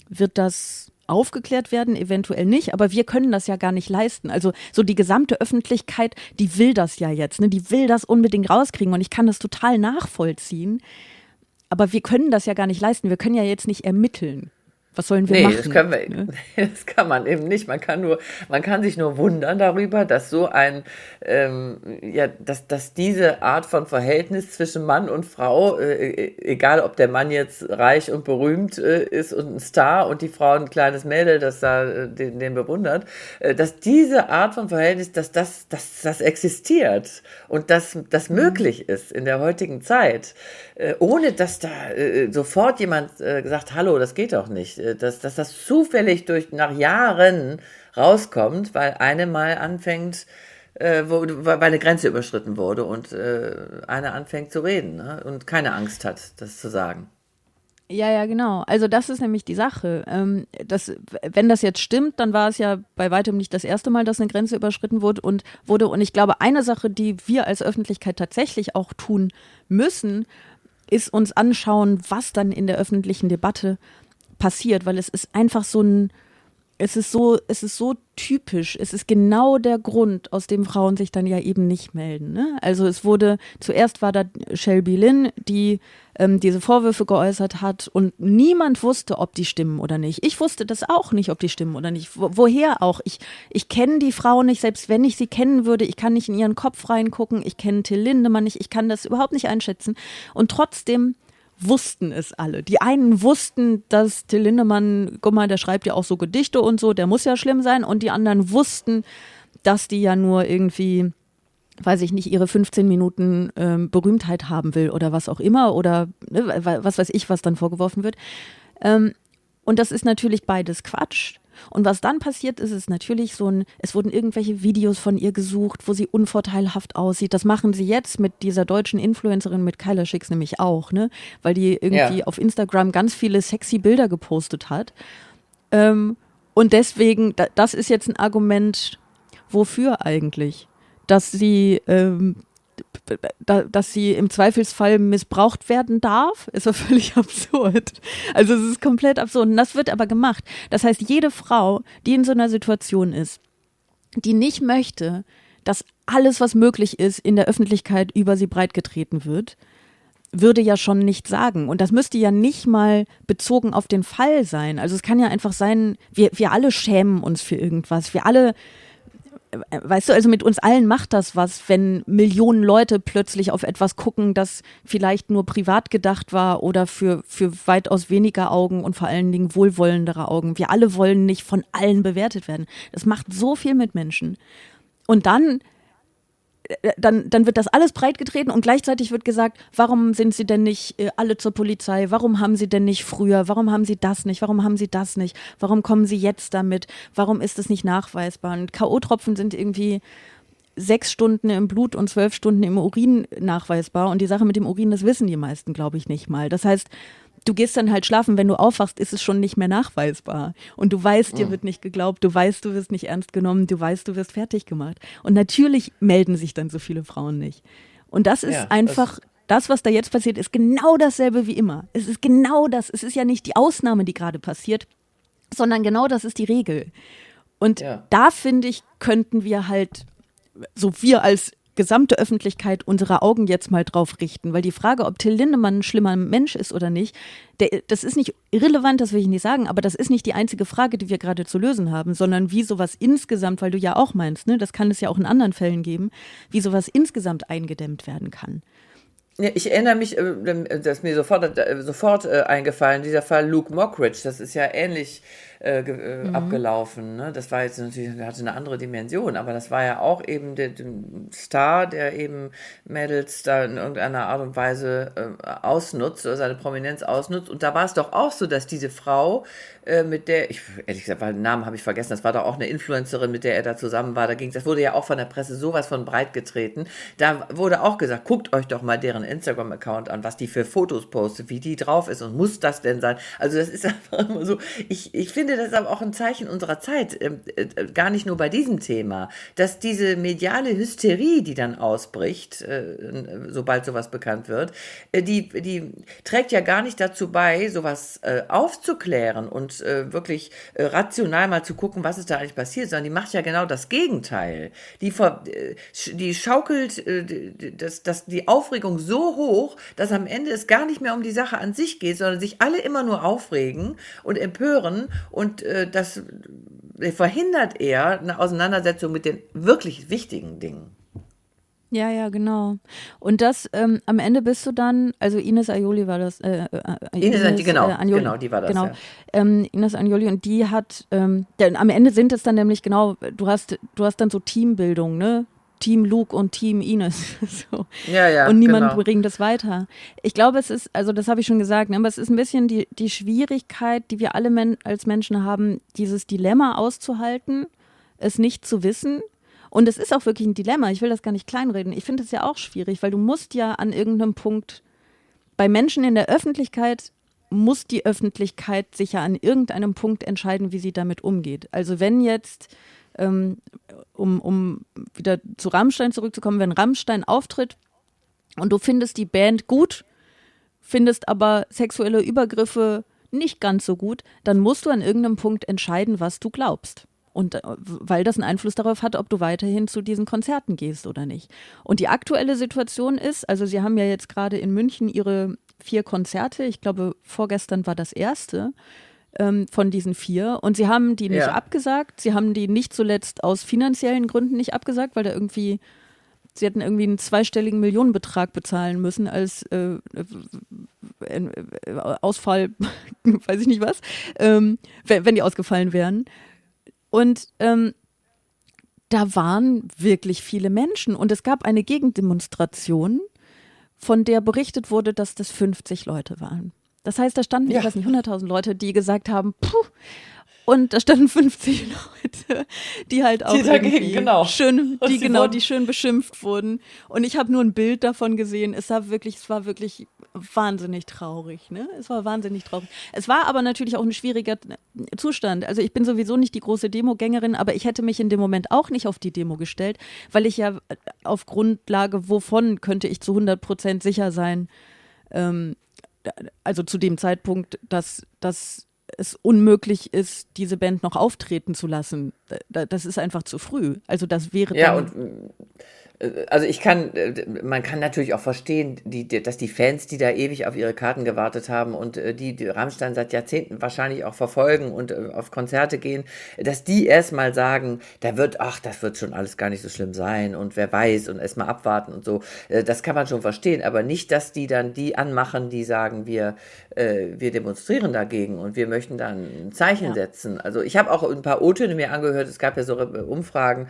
wird das aufgeklärt werden, eventuell nicht, aber wir können das ja gar nicht leisten. Also so die gesamte Öffentlichkeit, die will das ja jetzt, ne? die will das unbedingt rauskriegen und ich kann das total nachvollziehen. Aber wir können das ja gar nicht leisten. Wir können ja jetzt nicht ermitteln. Was sollen wir nee, machen? Das, können wir, ne? das kann man eben nicht. Man kann nur, man kann sich nur wundern darüber, dass so ein, ähm, ja, dass, dass diese Art von Verhältnis zwischen Mann und Frau, äh, egal ob der Mann jetzt reich und berühmt äh, ist und ein Star und die Frau ein kleines Mädel, das da äh, den, den bewundert, äh, dass diese Art von Verhältnis, dass das, dass das existiert und dass das mhm. möglich ist in der heutigen Zeit, äh, ohne dass da äh, sofort jemand gesagt, hallo, das geht doch nicht äh, dass, dass das zufällig durch nach Jahren rauskommt, weil eine mal anfängt, äh, wo, weil eine Grenze überschritten wurde und äh, eine anfängt zu reden ne? und keine Angst hat, das zu sagen. Ja, ja, genau. Also das ist nämlich die Sache. Ähm, das, wenn das jetzt stimmt, dann war es ja bei weitem nicht das erste Mal, dass eine Grenze überschritten wurde und wurde. Und ich glaube, eine Sache, die wir als Öffentlichkeit tatsächlich auch tun müssen, ist uns anschauen, was dann in der öffentlichen Debatte passiert, weil es ist einfach so ein es ist so, es ist so typisch. Es ist genau der Grund, aus dem Frauen sich dann ja eben nicht melden. Ne? Also es wurde, zuerst war da Shelby Lynn, die ähm, diese Vorwürfe geäußert hat und niemand wusste, ob die stimmen oder nicht. Ich wusste das auch nicht, ob die stimmen oder nicht. Wo, woher auch? Ich, ich kenne die Frau nicht, selbst wenn ich sie kennen würde, ich kann nicht in ihren Kopf reingucken, ich kenne Till Lindemann nicht, ich kann das überhaupt nicht einschätzen. Und trotzdem wussten es alle. Die einen wussten, dass Till Lindemann, guck mal, der schreibt ja auch so Gedichte und so, der muss ja schlimm sein. Und die anderen wussten, dass die ja nur irgendwie, weiß ich nicht, ihre 15 Minuten ähm, Berühmtheit haben will oder was auch immer oder ne, was weiß ich, was dann vorgeworfen wird. Ähm, und das ist natürlich beides Quatsch. Und was dann passiert ist, ist natürlich so ein, es wurden irgendwelche Videos von ihr gesucht, wo sie unvorteilhaft aussieht. Das machen sie jetzt mit dieser deutschen Influencerin, mit Kyla Schicks nämlich auch, ne? Weil die irgendwie ja. auf Instagram ganz viele sexy Bilder gepostet hat. Ähm, und deswegen, das ist jetzt ein Argument, wofür eigentlich? Dass sie ähm, dass sie im Zweifelsfall missbraucht werden darf, ist ja völlig absurd. Also es ist komplett absurd. Und das wird aber gemacht. Das heißt, jede Frau, die in so einer Situation ist, die nicht möchte, dass alles, was möglich ist, in der Öffentlichkeit über sie breitgetreten wird, würde ja schon nicht sagen. Und das müsste ja nicht mal bezogen auf den Fall sein. Also es kann ja einfach sein, wir, wir alle schämen uns für irgendwas. Wir alle weißt du, also mit uns allen macht das was, wenn Millionen Leute plötzlich auf etwas gucken, das vielleicht nur privat gedacht war oder für, für weitaus weniger Augen und vor allen Dingen wohlwollendere Augen. Wir alle wollen nicht von allen bewertet werden. Das macht so viel mit Menschen. Und dann dann, dann wird das alles breitgetreten und gleichzeitig wird gesagt, warum sind sie denn nicht äh, alle zur Polizei? Warum haben sie denn nicht früher? Warum haben sie das nicht? Warum haben sie das nicht? Warum kommen sie jetzt damit? Warum ist es nicht nachweisbar? Und K.O.-Tropfen sind irgendwie sechs Stunden im Blut und zwölf Stunden im Urin nachweisbar. Und die Sache mit dem Urin, das wissen die meisten, glaube ich, nicht mal. Das heißt, du gehst dann halt schlafen, wenn du aufwachst, ist es schon nicht mehr nachweisbar. Und du weißt, dir mhm. wird nicht geglaubt, du weißt, du wirst nicht ernst genommen, du weißt, du wirst fertig gemacht. Und natürlich melden sich dann so viele Frauen nicht. Und das ist ja, einfach, das, das, was da jetzt passiert, ist genau dasselbe wie immer. Es ist genau das. Es ist ja nicht die Ausnahme, die gerade passiert, sondern genau das ist die Regel. Und ja. da finde ich, könnten wir halt, so wir als gesamte Öffentlichkeit unsere Augen jetzt mal drauf richten. Weil die Frage, ob Till Lindemann ein schlimmer Mensch ist oder nicht, der, das ist nicht irrelevant, das will ich nicht sagen, aber das ist nicht die einzige Frage, die wir gerade zu lösen haben, sondern wie sowas insgesamt, weil du ja auch meinst, ne, das kann es ja auch in anderen Fällen geben, wie sowas insgesamt eingedämmt werden kann. Ich erinnere mich, äh, das ist mir sofort, äh, sofort äh, eingefallen, dieser Fall Luke Mockridge, das ist ja ähnlich äh, äh, mhm. abgelaufen. Ne? Das war jetzt natürlich, hatte eine andere Dimension, aber das war ja auch eben der, der Star, der eben Mädels da in irgendeiner Art und Weise äh, ausnutzt oder seine Prominenz ausnutzt. Und da war es doch auch so, dass diese Frau, äh, mit der, ich ehrlich gesagt, den Namen habe ich vergessen, das war doch auch eine Influencerin, mit der er da zusammen war. Da ging das wurde ja auch von der Presse sowas von breit getreten. Da wurde auch gesagt, guckt euch doch mal deren Instagram-Account an, was die für Fotos postet, wie die drauf ist und muss das denn sein? Also das ist einfach immer so, ich, ich finde, finde, das ist aber auch ein Zeichen unserer Zeit, äh, äh, gar nicht nur bei diesem Thema, dass diese mediale Hysterie, die dann ausbricht, äh, sobald sowas bekannt wird, die, die trägt ja gar nicht dazu bei, sowas aufzuklären und wirklich rational mal zu gucken, was ist da eigentlich passiert, sondern die macht ja genau das Gegenteil. Die, die schaukelt das, das, die Aufregung so hoch, dass am Ende es gar nicht mehr um die Sache an sich geht, sondern sich alle immer nur aufregen und empören äh, das verhindert eher eine Auseinandersetzung mit den wirklich wichtigen Dingen. Ja, ja, genau. Und das ähm, am Ende bist du dann, also Ines Aioli war das. Äh, äh, Ines, Ines genau, äh, Anjoli, genau, die war das. Genau. Ja. Ähm, Ines Anjoli und die hat, ähm, denn am Ende sind es dann nämlich genau, du hast, du hast dann so Teambildung, ne? Team Luke und Team Ines. so. Ja, ja. Und niemand genau. bringt das weiter. Ich glaube, es ist, also das habe ich schon gesagt, ne, aber es ist ein bisschen die, die Schwierigkeit, die wir alle men als Menschen haben, dieses Dilemma auszuhalten, es nicht zu wissen. Und es ist auch wirklich ein Dilemma. Ich will das gar nicht kleinreden. Ich finde es ja auch schwierig, weil du musst ja an irgendeinem Punkt bei Menschen in der Öffentlichkeit muss die Öffentlichkeit sich ja an irgendeinem Punkt entscheiden, wie sie damit umgeht. Also wenn jetzt, ähm, um, um wieder zu Rammstein zurückzukommen, wenn Rammstein auftritt und du findest die Band gut, findest aber sexuelle Übergriffe nicht ganz so gut, dann musst du an irgendeinem Punkt entscheiden, was du glaubst. Und äh, weil das einen Einfluss darauf hat, ob du weiterhin zu diesen Konzerten gehst oder nicht. Und die aktuelle Situation ist, also sie haben ja jetzt gerade in München ihre vier Konzerte, ich glaube vorgestern war das erste ähm, von diesen vier. Und sie haben die nicht Ja. abgesagt. Sie haben die nicht zuletzt aus finanziellen Gründen nicht abgesagt, weil da irgendwie, sie hätten irgendwie einen zweistelligen Millionenbetrag bezahlen müssen als äh, äh, äh, Ausfall, weiß ich nicht was, ähm, wenn, wenn die ausgefallen wären. Und ähm, da waren wirklich viele Menschen und es gab eine Gegendemonstration, von der berichtet wurde, dass das 50 Leute waren. Das heißt, da standen, Ja. ich weiß nicht, 100.000 Leute, die gesagt haben, puh, und da standen 50 Leute, die halt auch Die dagegen, genau. schön, die genau, die schön beschimpft wurden. Und ich habe nur ein Bild davon gesehen. Es sah wirklich, es war wirklich wahnsinnig traurig. Ne? Es war wahnsinnig traurig. Es war aber natürlich auch ein schwieriger Zustand. Also ich bin sowieso nicht die große Demogängerin, aber ich hätte mich in dem Moment auch nicht auf die Demo gestellt, weil ich ja auf Grundlage wovon könnte ich zu 100 Prozent sicher sein, ähm, also zu dem Zeitpunkt, dass, dass es unmöglich ist, diese Band noch auftreten zu lassen. Da- Das ist einfach zu früh. Also das wäre Ja, dann, und also ich kann, äh, man kann natürlich auch verstehen, die, dass die Fans, die da ewig auf ihre Karten gewartet haben und äh, die, die Rammstein seit Jahrzehnten wahrscheinlich auch verfolgen und äh, auf Konzerte gehen, dass die erstmal sagen, da wird, ach, das wird schon alles gar nicht so schlimm sein und wer weiß und erstmal abwarten und so. Das kann man schon verstehen, aber nicht, dass die dann die anmachen, die sagen, wir, wir demonstrieren dagegen und wir möchten dann ein Zeichen Ja. setzen. Also ich habe auch ein paar O-Töne mir angehört, es gab ja so Umfragen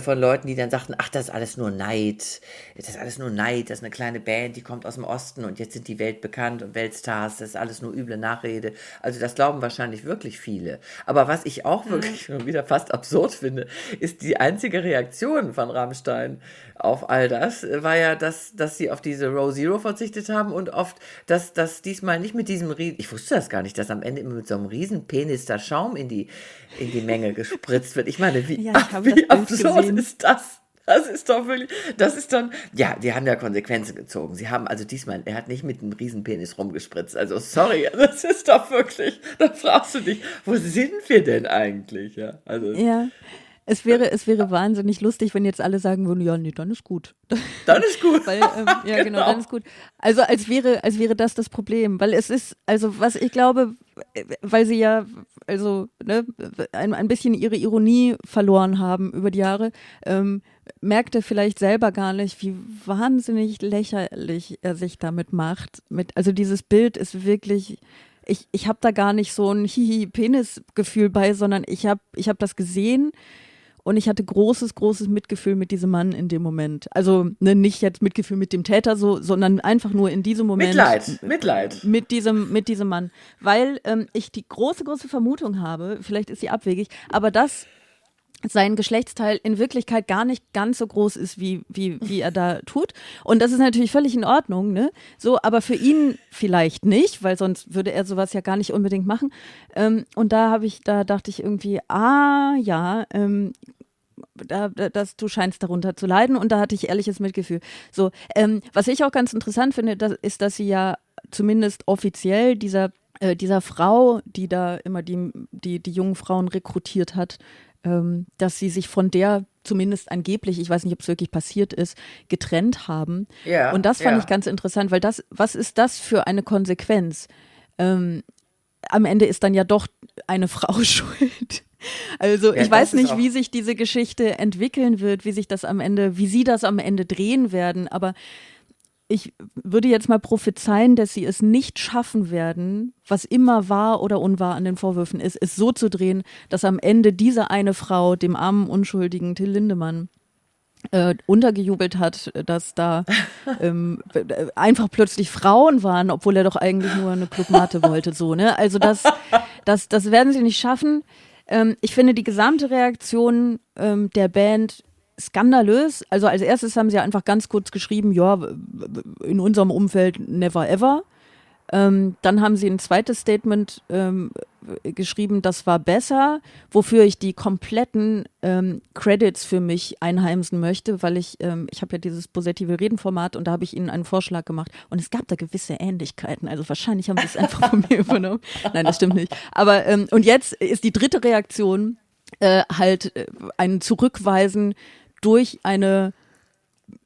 von Leuten, die dann sagten, ach, das ist alles nur Neid, das ist alles nur Neid, das ist eine kleine Band, die kommt aus dem Osten und jetzt sind die weltbekannt und Weltstars, das ist alles nur üble Nachrede. Also das glauben wahrscheinlich wirklich viele. Aber was ich auch wirklich schon wieder fast absurd finde, ist die einzige Reaktion von Rammstein auf all das, äh, war ja, dass, dass sie auf diese Row Zero verzichtet haben und oft, dass das diesmal nicht mit diesem riesen, ich wusste das gar nicht, dass am Ende immer mit so einem riesen Penis da Schaum in die, in die Menge gespritzt wird. Ich meine, wie, Ja, ich habe wie absurd gesehen. ist das? Das ist doch wirklich, das ist dann, ja, die haben ja Konsequenzen gezogen. Sie haben also diesmal, er hat nicht mit einem Riesenpenis rumgespritzt. Also sorry, das ist doch wirklich, da fragst du dich, wo sind wir denn eigentlich? Ja, also ja. Es wäre, es wäre wahnsinnig lustig, wenn jetzt alle sagen würden, ja, nee, dann ist gut. dann ist gut. Weil, ähm, ja, genau. dann ist gut. Also als wäre, als wäre das das Problem, weil es ist, also was ich glaube, weil sie ja, also ne, ein, ein bisschen ihre Ironie verloren haben über die Jahre, ähm, merkt er vielleicht selber gar nicht, wie wahnsinnig lächerlich er sich damit macht. Mit, also dieses Bild ist wirklich, ich, ich habe da gar nicht so ein Hihi-Penis-Gefühl bei, sondern ich habe ich hab das gesehen und ich hatte großes, großes Mitgefühl mit diesem Mann in dem Moment. Also ne, nicht jetzt Mitgefühl mit dem Täter, so, sondern einfach nur in diesem Moment. Mitleid, Mitleid. Mit diesem, mit diesem Mann. Weil ähm, ich die große, große Vermutung habe, vielleicht ist sie abwegig, aber dass sein Geschlechtsteil in Wirklichkeit gar nicht ganz so groß ist, wie, wie, wie er da tut. Und das ist natürlich völlig in Ordnung, ne? So, aber für ihn vielleicht nicht, weil sonst würde er sowas ja gar nicht unbedingt machen. Ähm, und da habe ich, da dachte ich irgendwie, ah ja, ähm, da, da, dass du scheinst darunter zu leiden und da hatte ich ehrliches Mitgefühl. So, ähm, was ich auch ganz interessant finde, das, ist, dass sie ja zumindest offiziell dieser äh, dieser Frau, die da immer die die die jungen Frauen rekrutiert hat, ähm, dass sie sich von der zumindest angeblich, ich weiß nicht, ob es wirklich passiert ist, getrennt haben. Ja, und das fand ja. ich ganz interessant, weil das, was ist das für eine Konsequenz? Ähm, am Ende ist dann ja doch eine Frau schuld. Also Ja, ich weiß nicht, wie sich diese Geschichte entwickeln wird, wie sich das am Ende, wie sie das am Ende drehen werden, aber ich würde jetzt mal prophezeien, dass sie es nicht schaffen werden, was immer wahr oder unwahr an den Vorwürfen ist, es so zu drehen, dass am Ende diese eine Frau dem armen, unschuldigen Till Lindemann äh, untergejubelt hat, dass da ähm, äh, einfach plötzlich Frauen waren, obwohl er doch eigentlich nur eine Clubmate wollte, so, ne? Also das, das, das werden sie nicht schaffen. Ähm, ich finde die gesamte Reaktion ähm, der Band skandalös. Also als erstes haben sie einfach ganz kurz geschrieben, ja, in unserem Umfeld never ever. Ähm, dann haben sie ein zweites Statement ähm, geschrieben, das war besser, wofür ich die kompletten ähm, Credits für mich einheimsen möchte, weil ich, ähm, ich habe ja dieses positive Redenformat und da habe ich ihnen einen Vorschlag gemacht und es gab da gewisse Ähnlichkeiten. Also wahrscheinlich haben sie es einfach von mir übernommen. Nein, das stimmt nicht. Aber ähm, und jetzt ist die dritte Reaktion äh, halt äh, ein Zurückweisen durch eine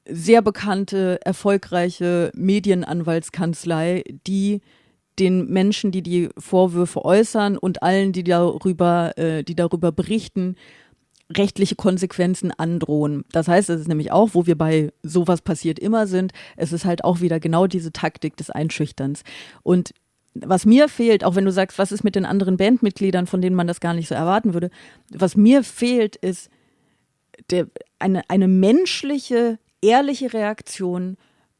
sehr bekannte, erfolgreiche Medienanwaltskanzlei, die den Menschen, die die Vorwürfe äußern und allen, die darüber, äh, die darüber berichten, rechtliche Konsequenzen androhen. Das heißt, es ist nämlich auch, wo wir bei sowas passiert immer sind, es ist halt auch wieder genau diese Taktik des Einschüchterns. Und was mir fehlt, auch wenn du sagst, was ist mit den anderen Bandmitgliedern, von denen man das gar nicht so erwarten würde, was mir fehlt, ist der, eine, eine menschliche, ehrliche Reaktion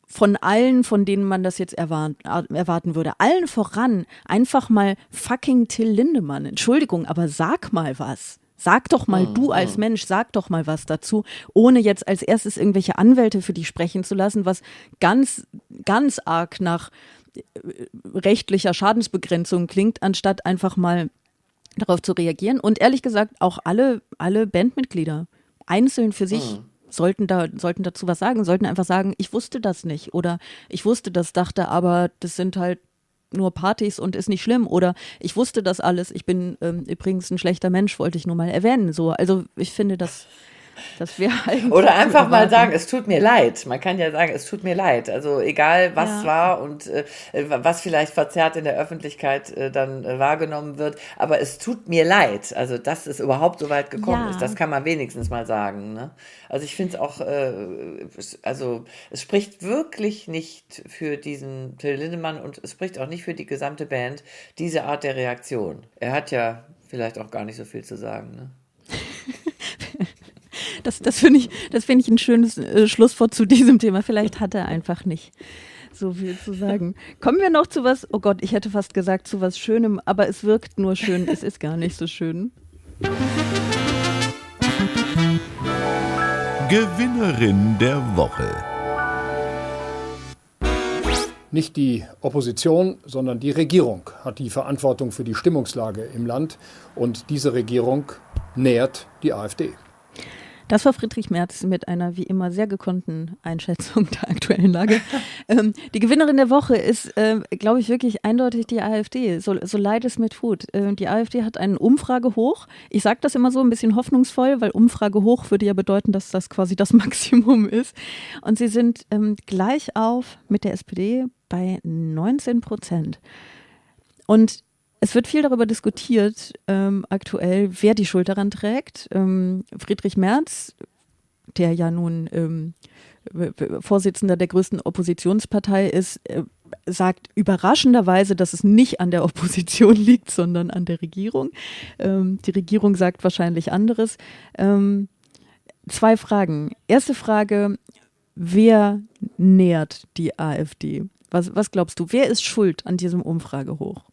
von allen, von denen man das jetzt erwarten, erwarten würde. Allen voran einfach mal fucking Till Lindemann. Entschuldigung, aber sag mal was. Sag doch mal, du als Mensch, sag doch mal was dazu, ohne jetzt als erstes irgendwelche Anwälte für dich sprechen zu lassen, was ganz, ganz arg nach äh, rechtlicher Schadensbegrenzung klingt, anstatt einfach mal darauf zu reagieren. Und ehrlich gesagt, auch alle, alle Bandmitglieder einzeln für sich mhm sollten da, sollten dazu was sagen, sollten einfach sagen, ich wusste das nicht oder ich wusste das, dachte aber, das sind halt nur Partys und ist nicht schlimm oder ich wusste das alles, ich bin ähm, übrigens ein schlechter Mensch, wollte ich nur mal erwähnen. So, also ich finde das das wäre eigentlich. Oder einfach mal sagen, es tut mir leid. Man kann ja sagen, es tut mir leid. Also egal, was ja. war und äh, was vielleicht verzerrt in der Öffentlichkeit äh, dann äh, wahrgenommen wird, aber es tut mir leid. Also dass es überhaupt so weit gekommen ja. ist, das kann man wenigstens mal sagen. Ne? Also ich finde es auch, äh, also es spricht wirklich nicht für diesen Till Lindemann und es spricht auch nicht für die gesamte Band diese Art der Reaktion. Er hat ja vielleicht auch gar nicht so viel zu sagen. Ne? Das, das finde ich, das finde ich ein schönes äh, Schlusswort zu diesem Thema. Vielleicht hat er einfach nicht so viel zu sagen. Kommen wir noch zu was, oh Gott, ich hätte fast gesagt zu was Schönem, aber es wirkt nur schön, es ist gar nicht so schön. Gewinnerin der Woche. Nicht die Opposition, sondern die Regierung hat die Verantwortung für die Stimmungslage im Land und diese Regierung nährt die AfD. Das war Friedrich Merz mit einer wie immer sehr gekonnten Einschätzung der aktuellen Lage. ähm, die Gewinnerin der Woche ist, äh, glaube ich, wirklich eindeutig die AfD, so, so leid es mir tut. Äh, die AfD hat einen Umfrage hoch. Ich sage das immer so ein bisschen hoffnungsvoll, weil Umfrage hoch würde ja bedeuten, dass das quasi das Maximum ist. Und sie sind ähm, gleich auf mit der SPD bei 19 Prozent. Und es wird viel darüber diskutiert, ähm, aktuell, wer die Schuld daran trägt. Ähm, Friedrich Merz, der ja nun ähm, Vorsitzender der größten Oppositionspartei ist, äh, sagt überraschenderweise, dass es nicht an der Opposition liegt, sondern an der Regierung. Ähm, die Regierung sagt wahrscheinlich anderes. Ähm, zwei Fragen. Erste Frage, wer nährt die AfD? Was, was glaubst du, wer ist schuld an diesem Umfragehoch?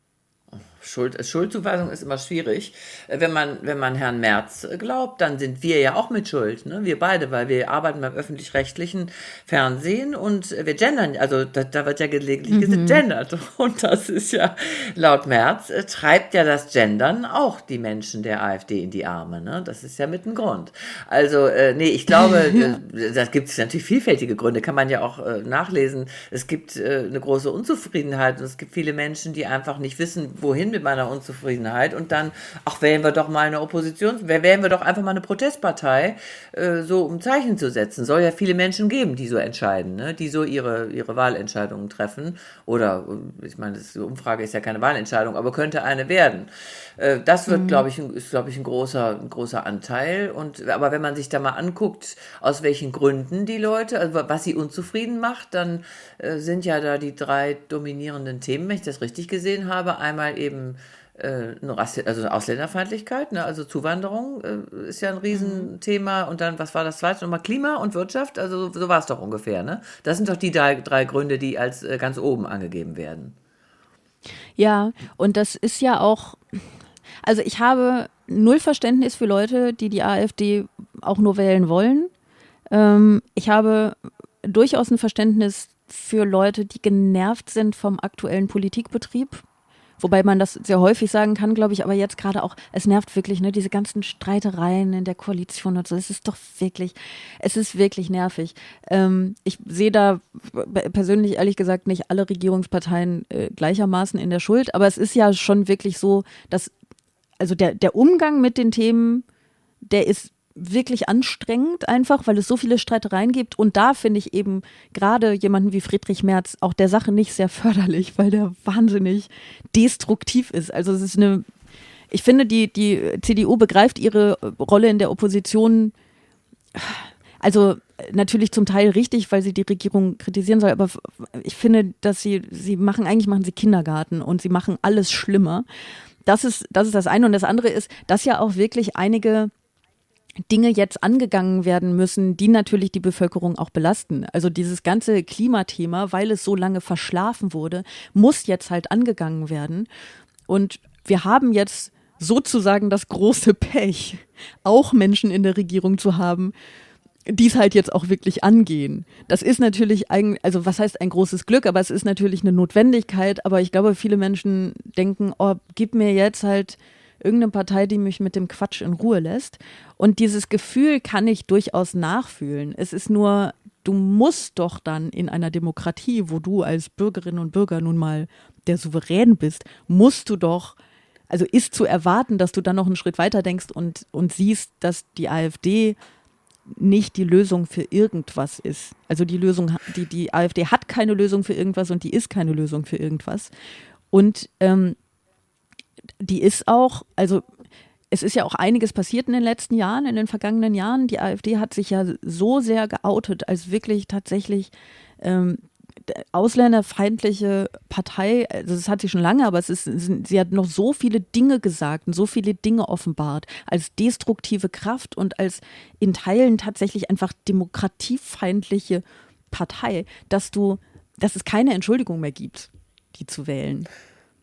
Schuld, Schuldzuweisung ist immer schwierig. Äh, wenn man, wenn man Herrn Merz glaubt, dann sind wir ja auch mit Schuld, ne? wir beide, weil wir arbeiten beim öffentlich-rechtlichen Fernsehen und wir gendern, also da, da wird ja gelegentlich mhm. gegendert und das ist ja laut Merz, äh, treibt ja das Gendern auch die Menschen der AfD in die Arme. Ne? Das ist ja mit ein Grund. Also, äh, nee, ich glaube, äh, da gibt es natürlich vielfältige Gründe, kann man ja auch äh, nachlesen. Es gibt äh, eine große Unzufriedenheit und es gibt viele Menschen, die einfach nicht wissen, wohin mit meiner Unzufriedenheit und dann, ach, wählen wir doch mal eine Opposition, wählen wir doch einfach mal eine Protestpartei, äh, so um Zeichen zu setzen. Soll ja viele Menschen geben, die so entscheiden, ne? die so ihre, ihre Wahlentscheidungen treffen. Oder, ich meine, die Umfrage ist ja keine Wahlentscheidung, aber könnte eine werden. Äh, das wird, mhm. glaube ich, ist, glaube ich, ein großer, ein großer Anteil. Und, aber wenn man sich da mal anguckt, aus welchen Gründen die Leute, also was sie unzufrieden macht, dann äh, sind ja da die drei dominierenden Themen, wenn ich das richtig gesehen habe. Einmal eben äh, also Ausländerfeindlichkeit, ne? also Zuwanderung äh, ist ja ein Riesenthema. Und dann, was war das zweite nochmal? Klima und Wirtschaft, also so war es doch ungefähr. Ne? Das sind doch die drei, drei Gründe, die als äh, ganz oben angegeben werden. Ja, und das ist ja auch, also ich habe null Verständnis für Leute, die die AfD auch nur wählen wollen. Ähm, ich habe durchaus ein Verständnis für Leute, die genervt sind vom aktuellen Politikbetrieb. Wobei man das sehr häufig sagen kann, glaube ich, aber jetzt gerade auch, es nervt wirklich, ne, diese ganzen Streitereien in der Koalition und so. Es ist doch wirklich, es ist wirklich nervig. Ähm, ich sehe da persönlich ehrlich gesagt nicht alle Regierungsparteien äh, gleichermaßen in der Schuld, aber es ist ja schon wirklich so, dass, also der, der Umgang mit den Themen, der ist wirklich anstrengend einfach, weil es so viele Streitereien gibt. Und da finde ich eben gerade jemanden wie Friedrich Merz auch der Sache nicht sehr förderlich, weil der wahnsinnig destruktiv ist. Also es ist eine, ich finde, die, die CDU begreift ihre Rolle in der Opposition, also natürlich zum Teil richtig, weil sie die Regierung kritisieren soll, aber ich finde, dass sie, sie machen, eigentlich machen sie Kindergarten und sie machen alles schlimmer. Das ist, das ist das eine. Und das andere ist, dass ja auch wirklich einige Dinge jetzt angegangen werden müssen, die natürlich die Bevölkerung auch belasten. Also dieses ganze Klimathema, weil es so lange verschlafen wurde, muss jetzt halt angegangen werden. Und wir haben jetzt sozusagen das große Pech, auch Menschen in der Regierung zu haben, die es halt jetzt auch wirklich angehen. Das ist natürlich ein, also was heißt ein großes Glück, aber es ist natürlich eine Notwendigkeit. Aber ich glaube, viele Menschen denken, oh, gib mir jetzt halt irgendeine Partei, die mich mit dem Quatsch in Ruhe lässt. Und dieses Gefühl kann ich durchaus nachfühlen. Es ist nur, du musst doch dann in einer Demokratie, wo du als Bürgerin und Bürger nun mal der Souverän bist, musst du doch, also ist zu erwarten, dass du dann noch einen Schritt weiter denkst und, und siehst, dass die AfD nicht die Lösung für irgendwas ist. Also die Lösung, die, die AfD hat keine Lösung für irgendwas und die ist keine Lösung für irgendwas. Und ähm, die ist auch, also es ist ja auch einiges passiert in den letzten Jahren, in den vergangenen Jahren. Die AfD hat sich ja so sehr geoutet als wirklich tatsächlich ähm, ausländerfeindliche Partei. Also das hat sie schon lange, aber es ist, sie hat noch so viele Dinge gesagt und so viele Dinge offenbart als destruktive Kraft und als in Teilen tatsächlich einfach demokratiefeindliche Partei, dass du, dass es keine Entschuldigung mehr gibt, die zu wählen.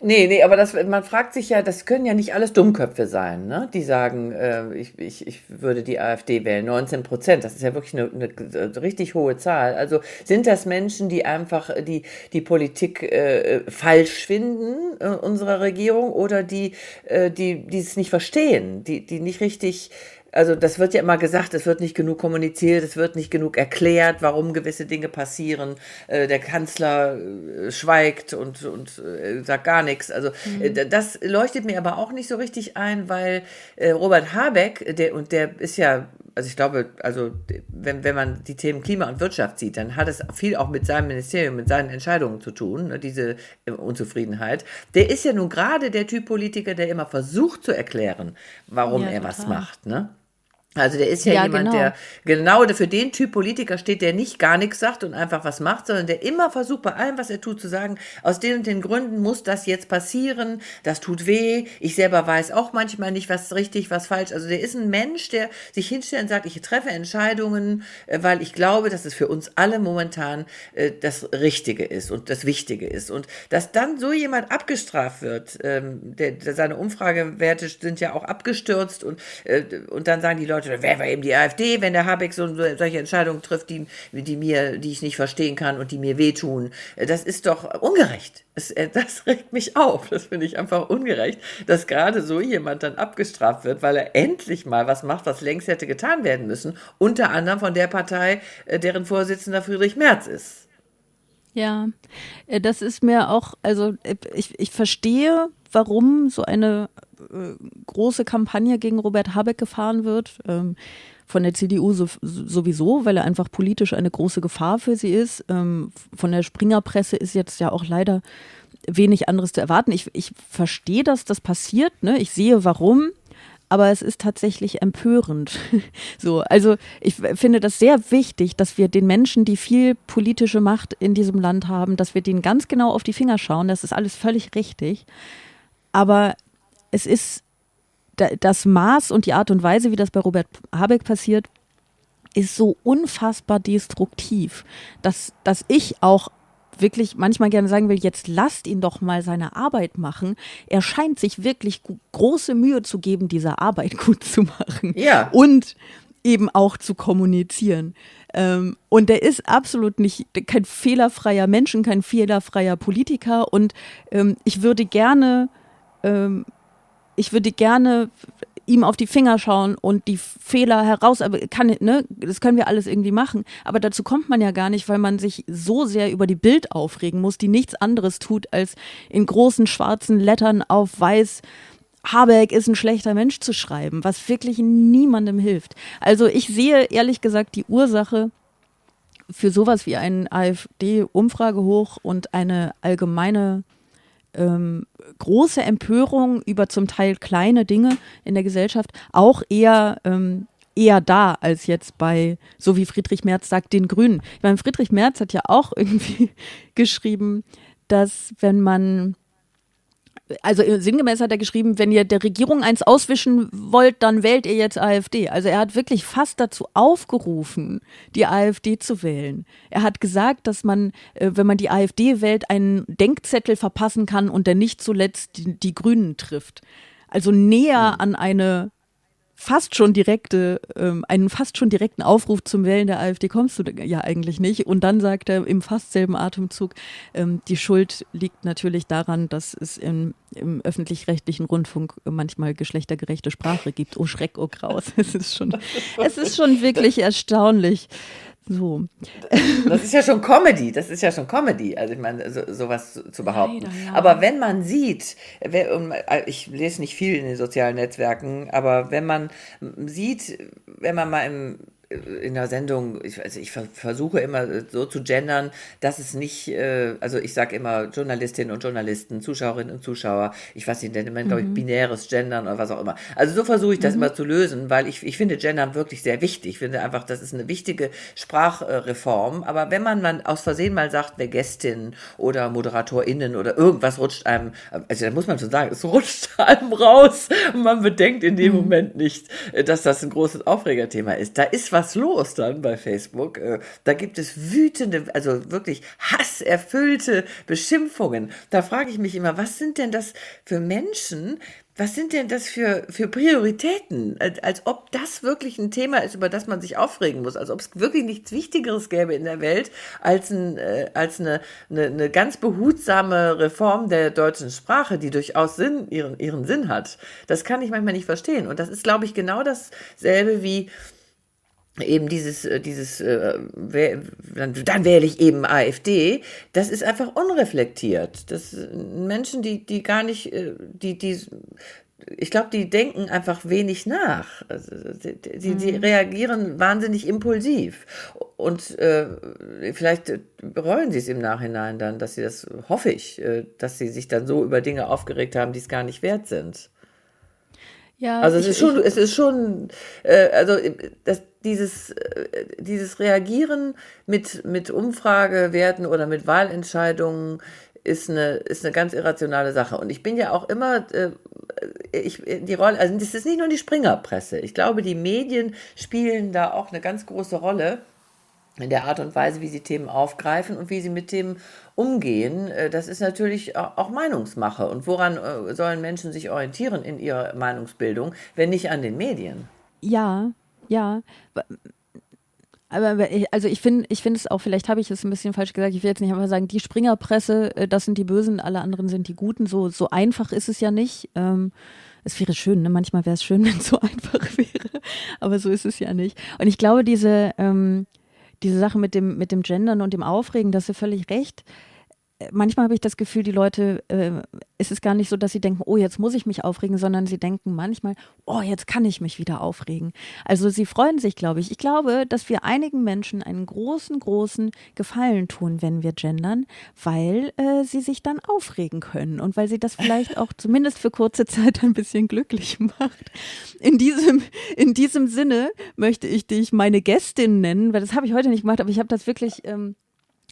Nee, nee, aber das, man fragt sich ja, das können ja nicht alles Dummköpfe sein, ne? die sagen, äh, ich, ich, ich würde die AfD wählen. 19 Prozent, das ist ja wirklich eine, eine, richtig hohe Zahl. Also sind das Menschen, die einfach die, die Politik äh, falsch finden, äh, unserer Regierung, oder die, äh, die, die es nicht verstehen, die, die nicht richtig also das wird ja immer gesagt, es wird nicht genug kommuniziert, es wird nicht genug erklärt, warum gewisse Dinge passieren. Äh, der Kanzler äh, schweigt und, und äh, sagt gar nichts. Also mhm. das leuchtet mir aber auch nicht so richtig ein, weil Robert Habeck, der und der ist ja, also ich glaube, also wenn, wenn man die Themen Klima und Wirtschaft sieht, dann hat es viel auch mit seinem Ministerium, mit seinen Entscheidungen zu tun, ne, diese Unzufriedenheit. Der ist ja nun gerade der Typ Politiker, der immer versucht zu erklären, warum ja, er total. was macht. Ne? Also der ist ja, ja jemand, genau. der genau für den Typ Politiker steht, der nicht gar nichts sagt und einfach was macht, sondern der immer versucht, bei allem, was er tut, zu sagen, aus den und den Gründen muss das jetzt passieren, das tut weh, ich selber weiß auch manchmal nicht, was richtig, was falsch. Also der ist ein Mensch, der sich hinstellt und sagt, ich treffe Entscheidungen, äh, weil ich glaube, dass es für uns alle momentan äh, das Richtige ist und das Wichtige ist. Und dass dann so jemand abgestraft wird, ähm, der, seine Umfragewerte sind ja auch abgestürzt und, äh, und dann sagen die Leute, Leute, wer war eben die AfD, wenn der Habeck so, solche Entscheidungen trifft, die, die mir, die ich nicht verstehen kann und die mir wehtun. Das ist doch ungerecht. Das, äh, das regt mich auf. Das finde ich einfach ungerecht, dass gerade so jemand dann abgestraft wird, weil er endlich mal was macht, was längst hätte getan werden müssen. Unter anderem von der Partei, äh, deren Vorsitzender Friedrich Merz ist. Ja, äh, das ist mir auch, also ich, ich verstehe, warum so eine äh, große Kampagne gegen Robert Habeck gefahren wird. Ähm, von der CDU so, sowieso, weil er einfach politisch eine große Gefahr für sie ist. Ähm, von der Springerpresse ist jetzt ja auch leider wenig anderes zu erwarten. Ich, ich verstehe, dass das passiert. Ne? Ich sehe, warum. Aber es ist tatsächlich empörend. so, also ich finde das sehr wichtig, dass wir den Menschen, die viel politische Macht in diesem Land haben, dass wir denen ganz genau auf die Finger schauen. Das ist alles völlig richtig. Aber es ist das Maß und die Art und Weise, wie das bei Robert Habeck passiert, ist so unfassbar destruktiv, dass, dass ich auch wirklich manchmal gerne sagen will, jetzt lasst ihn doch mal seine Arbeit machen. Er scheint sich wirklich große Mühe zu geben, diese Arbeit gut zu machen. Ja. Und eben auch zu kommunizieren. Ähm, und der ist absolut nicht kein fehlerfreier Mensch und kein fehlerfreier Politiker. Und ähm, ich würde gerne, ähm, ich würde gerne ihm auf die Finger schauen und die Fehler heraus, aber kann, ne, das können wir alles irgendwie machen. Aber dazu kommt man ja gar nicht, weil man sich so sehr über die Bild aufregen muss, die nichts anderes tut, als in großen schwarzen Lettern auf weiß Habeck ist ein schlechter Mensch zu schreiben, was wirklich niemandem hilft. Also ich sehe ehrlich gesagt die Ursache für sowas wie einen AfD-Umfragehoch und eine allgemeine ähm, große Empörung über zum Teil kleine Dinge in der Gesellschaft auch eher ähm, eher da als jetzt bei, so wie Friedrich Merz sagt, den Grünen. Ich meine, Friedrich Merz hat ja auch irgendwie geschrieben, dass wenn man also sinngemäß hat er geschrieben, wenn ihr der Regierung eins auswischen wollt, dann wählt ihr jetzt AfD. Also er hat wirklich fast dazu aufgerufen, die AfD zu wählen. Er hat gesagt, dass man, äh, wenn man die AfD wählt, einen Denkzettel verpassen kann und der nicht zuletzt die, die Grünen trifft. Also näher an eine fast schon direkte, ähm, einen fast schon direkten Aufruf zum Wählen der AfD kommst du ja eigentlich nicht. Und dann sagt er im fast selben Atemzug, ähm, die Schuld liegt natürlich daran, dass es im, im öffentlich-rechtlichen Rundfunk manchmal geschlechtergerechte Sprache gibt. Oh Schreck, oh Kraus. Es ist schon, es ist schon wirklich erstaunlich. So. Das ist ja schon Comedy, das ist ja schon Comedy, also ich meine, so, sowas zu, behaupten. Leider, ja. Aber wenn man sieht, ich lese nicht viel in den sozialen Netzwerken, aber wenn man sieht, wenn man mal im in der Sendung, ich, also ich versuche immer so zu gendern, dass es nicht, äh, also ich sage immer Journalistinnen und Journalisten, Zuschauerinnen und Zuschauer, ich weiß nicht, nennt man, glaube ich, mhm. binäres Gendern oder was auch immer. Also so versuche ich das mhm. immer zu lösen, weil ich, ich finde Gendern wirklich sehr wichtig. Ich finde einfach, das ist eine wichtige Sprachreform. Aber wenn man dann aus Versehen mal sagt, eine Gästin oder ModeratorInnen oder irgendwas rutscht einem, also da muss man schon sagen, es rutscht einem raus und man bedenkt in dem mhm. Moment nicht, dass das ein großes Aufregerthema ist. Da ist was was los dann bei Facebook. Äh, da gibt es wütende, also wirklich hasserfüllte Beschimpfungen. Da frage ich mich immer, was sind denn das für Menschen, was sind denn das für, für Prioritäten? Als ob das wirklich ein Thema ist, über das man sich aufregen muss. Als ob es wirklich nichts Wichtigeres gäbe in der Welt als, ein, äh, als eine, eine, eine ganz behutsame Reform der deutschen Sprache, die durchaus Sinn, ihren, ihren Sinn hat. Das kann ich manchmal nicht verstehen. Und das ist, glaube ich, genau dasselbe wie eben dieses, äh, dieses, äh, dann, wähle ich eben AfD, das ist einfach unreflektiert. Das Menschen, die, die gar nicht, äh, die, die, ich glaube, die denken einfach wenig nach. Also, die, die, die, mhm. reagieren wahnsinnig impulsiv. Und äh, vielleicht bereuen sie es im Nachhinein dann, dass sie das, hoffe ich, äh, dass sie sich dann so über Dinge aufgeregt haben, die es gar nicht wert sind. Ja, also es ich, ist schon, es ist schon, äh, also das, dieses, äh, dieses Reagieren mit, mit Umfragewerten oder mit Wahlentscheidungen ist eine, ist eine ganz irrationale Sache. Und ich bin ja auch immer, äh, ich, die Rolle, also das ist nicht nur die Springerpresse. Ich glaube, die Medien spielen da auch eine ganz große Rolle in der Art und Weise, wie sie Themen aufgreifen und wie sie mit Themen umgehen. Äh, das ist natürlich auch Meinungsmache. Und woran äh, sollen Menschen sich orientieren in ihrer Meinungsbildung, wenn nicht an den Medien? Ja, ja. Aber also ich finde, ich finde es auch, vielleicht habe ich es ein bisschen falsch gesagt, ich will jetzt nicht einfach sagen, die Springerpresse, äh, das sind die Bösen, alle anderen sind die Guten. So, so einfach ist es ja nicht. Ähm, es wäre schön, ne? manchmal wäre es schön, wenn es so einfach wäre, aber so ist es ja nicht. Und ich glaube, diese, ähm, diese Sache mit dem, mit dem Gendern und dem Aufregen, das ist völlig recht manchmal habe ich das Gefühl, die Leute, äh, es ist gar nicht so, dass sie denken, oh, jetzt muss ich mich aufregen, sondern sie denken manchmal, oh, jetzt kann ich mich wieder aufregen. Also sie freuen sich, glaube ich. Ich glaube, dass wir einigen Menschen einen großen, großen Gefallen tun, wenn wir gendern, weil äh, sie sich dann aufregen können und weil sie das vielleicht auch zumindest für kurze Zeit ein bisschen glücklich macht. In diesem, in diesem Sinne möchte ich dich meine Gästin nennen, weil das habe ich heute nicht gemacht, aber ich habe das wirklich. Ähm,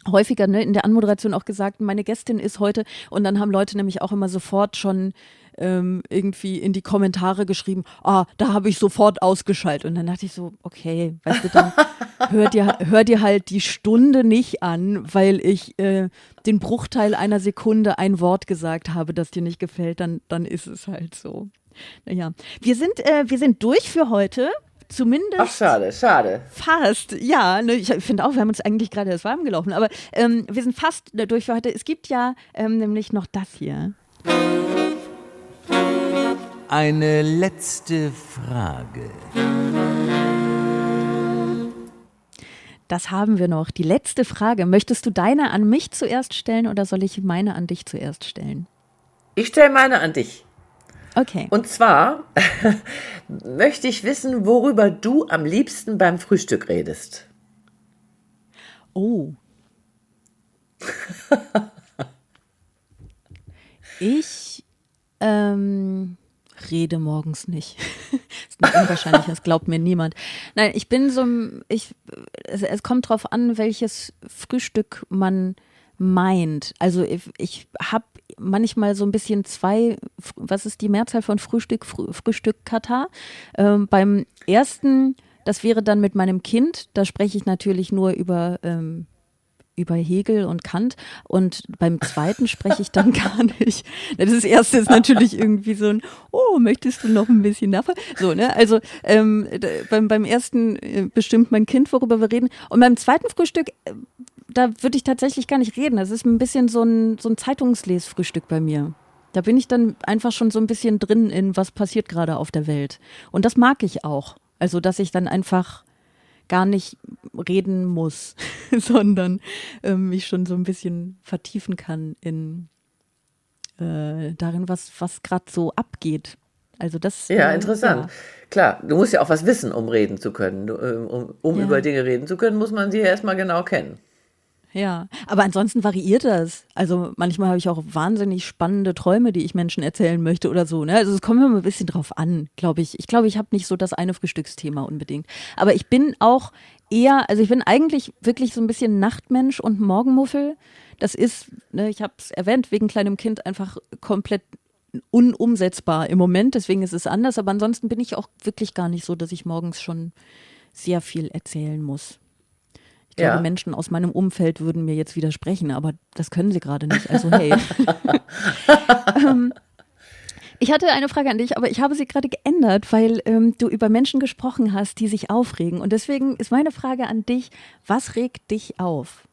häufiger ne, in der Anmoderation auch gesagt, meine Gästin ist heute und dann haben Leute nämlich auch immer sofort schon ähm, irgendwie in die Kommentare geschrieben, ah, da habe ich sofort ausgeschaltet. Und dann dachte ich so, okay, weißt du, dann hör dir, hör dir halt die Stunde nicht an, weil ich äh, den Bruchteil einer Sekunde ein Wort gesagt habe, das dir nicht gefällt, dann, dann ist es halt so. Naja, wir sind, äh, wir sind durch für heute zumindest. Ach, schade, schade. Fast, ja. Ne, ich finde auch, wir haben uns eigentlich gerade erst warm gelaufen, aber ähm, wir sind fast durch für heute. Es gibt ja ähm, nämlich noch das hier. Eine letzte Frage. Das haben wir noch. Die letzte Frage. Möchtest du deine an mich zuerst stellen oder soll ich meine an dich zuerst stellen? Ich stelle meine an dich. Okay. Und zwar möchte ich wissen, worüber du am liebsten beim Frühstück redest. Oh. ich ähm, rede morgens nicht. das ist unwahrscheinlich, das glaubt mir niemand. Nein, ich bin so, ich, es, es kommt drauf an, welches Frühstück man meint. Also ich, ich habe manchmal so ein bisschen zwei, was ist die Mehrzahl von Frühstück, Früh, Frühstück Katar? Ähm, beim ersten, das wäre dann mit meinem Kind, da spreche ich natürlich nur über ähm, über Hegel und Kant und beim zweiten spreche ich dann gar nicht. Das erste ist natürlich irgendwie so ein, oh, möchtest du noch ein bisschen nachher? So, ne? Also ähm, beim, beim ersten äh, bestimmt mein Kind, worüber wir reden. Und beim zweiten Frühstück, äh, da würde ich tatsächlich gar nicht reden. Das ist ein bisschen so ein, so ein Zeitungslesfrühstück bei mir. Da bin ich dann einfach schon so ein bisschen drin in, was passiert gerade auf der Welt. Und das mag ich auch. Also, dass ich dann einfach gar nicht reden muss, sondern äh, mich schon so ein bisschen vertiefen kann in äh, darin, was, was gerade so abgeht. Also das. Ja, äh, interessant. Ja. Klar, du musst ja auch was wissen, um reden zu können. Du, ähm, um, um ja. über Dinge reden zu können, muss man sie ja erstmal genau kennen. Ja, aber ansonsten variiert das. Also manchmal habe ich auch wahnsinnig spannende Träume, die ich Menschen erzählen möchte oder so. Ne? Also es kommt immer ein bisschen drauf an, glaube ich. Ich glaube, ich habe nicht so das eine Frühstücksthema unbedingt. Aber ich bin auch eher, also ich bin eigentlich wirklich so ein bisschen Nachtmensch und Morgenmuffel. Das ist, ne, ich habe es erwähnt, wegen kleinem Kind einfach komplett unumsetzbar im Moment. Deswegen ist es anders. Aber ansonsten bin ich auch wirklich gar nicht so, dass ich morgens schon sehr viel erzählen muss glaube, ja. Menschen aus meinem Umfeld würden mir jetzt widersprechen, aber das können sie gerade nicht. Also hey. ähm, ich hatte eine Frage an dich, aber ich habe sie gerade geändert, weil ähm, du über Menschen gesprochen hast, die sich aufregen. Und deswegen ist meine Frage an dich, was regt dich auf?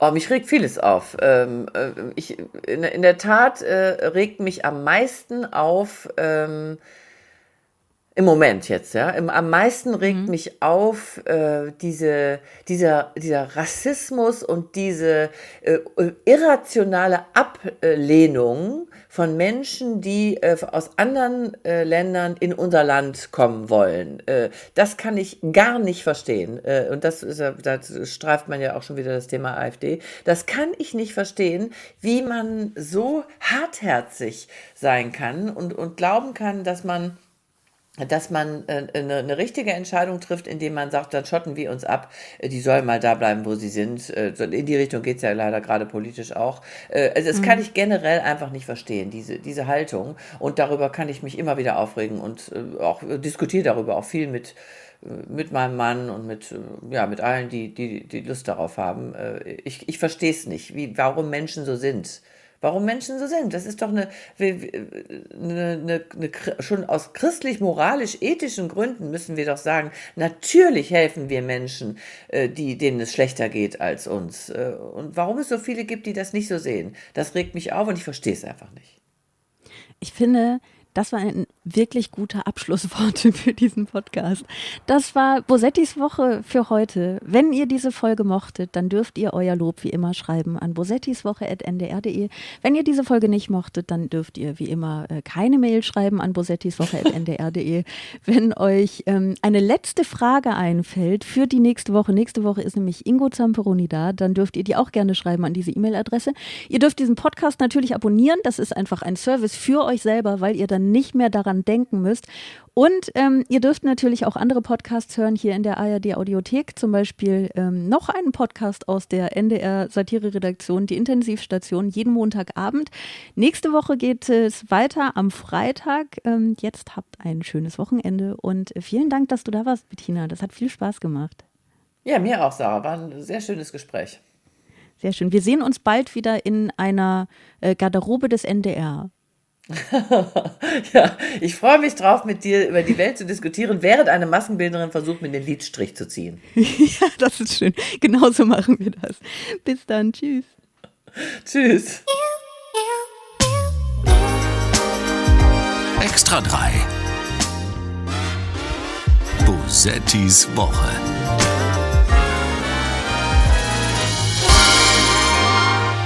Oh, mich regt vieles auf. Ähm, äh, ich, in, in, der Tat äh, regt mich am meisten auf, ähm, im Moment jetzt, ja. Im, am meisten regt mhm. mich auf äh, diese, dieser, dieser Rassismus und diese äh, irrationale Ablehnung von Menschen, die äh, aus anderen äh, Ländern in unser Land kommen wollen. Äh, das kann ich gar nicht verstehen. Äh, und das, ist, das streift man ja auch schon wieder das Thema AfD. Das kann ich nicht verstehen, wie man so hartherzig sein kann und, und glauben kann, dass man dass man äh, eine, eine, richtige Entscheidung trifft, indem man sagt, dann schotten wir uns ab, äh, die sollen mal da bleiben, wo sie sind. Äh, in die Richtung geht's ja leider gerade politisch auch. Äh, also das mhm. kann ich generell einfach nicht verstehen, diese, diese Haltung. Und darüber kann ich mich immer wieder aufregen und äh, auch diskutiere darüber auch viel mit mit meinem Mann und mit, ja, mit allen, die, die, die Lust darauf haben. Ich, ich verstehe es nicht, wie, warum Menschen so sind warum Menschen so sind. Das ist doch eine, eine, eine, eine schon aus christlich-moralisch-ethischen Gründen müssen wir doch sagen, natürlich helfen wir Menschen, äh, die, denen es schlechter geht als uns. Äh, und warum es so viele gibt, die das nicht so sehen, das regt mich auf und ich verstehe es einfach nicht. Ich finde, das war ein wirklich guter Abschlussworte für diesen Podcast. Das war Bosettis Woche für heute. Wenn ihr diese Folge mochtet, dann dürft ihr euer Lob wie immer schreiben an bosettiswoche.ndr.de. Wenn ihr diese Folge nicht mochtet, dann dürft ihr wie immer äh, keine Mail schreiben an bosettiswoche.ndr.de. Wenn euch ähm, eine letzte Frage einfällt für die nächste Woche, nächste Woche ist nämlich Ingo Zamperoni da, dann dürft ihr die auch gerne schreiben an diese E-Mail-Adresse. Ihr dürft diesen Podcast natürlich abonnieren. Das ist einfach ein Service für euch selber, weil ihr dann nicht mehr daran denken müsst. Und ähm, ihr dürft natürlich auch andere Podcasts hören hier in der ARD Audiothek, zum Beispiel ähm, noch einen Podcast aus der NDR Satire-Redaktion, die Intensivstation, jeden Montagabend. Nächste Woche geht es weiter am Freitag. Ähm, jetzt habt ein schönes Wochenende und vielen Dank, dass du da warst, Bettina. Das hat viel Spaß gemacht. Ja, mir auch, Sarah. War ein sehr schönes Gespräch. Sehr schön. Wir sehen uns bald wieder in einer äh, Garderobe des NDR. ja, ich freue mich drauf, mit dir über die Welt zu diskutieren, während eine Maskenbildnerin versucht, mir den Lidstrich zu ziehen. ja, das ist schön. Genauso machen wir das. Bis dann. Tschüss. Tschüss. Extra 3. Bosettis Woche.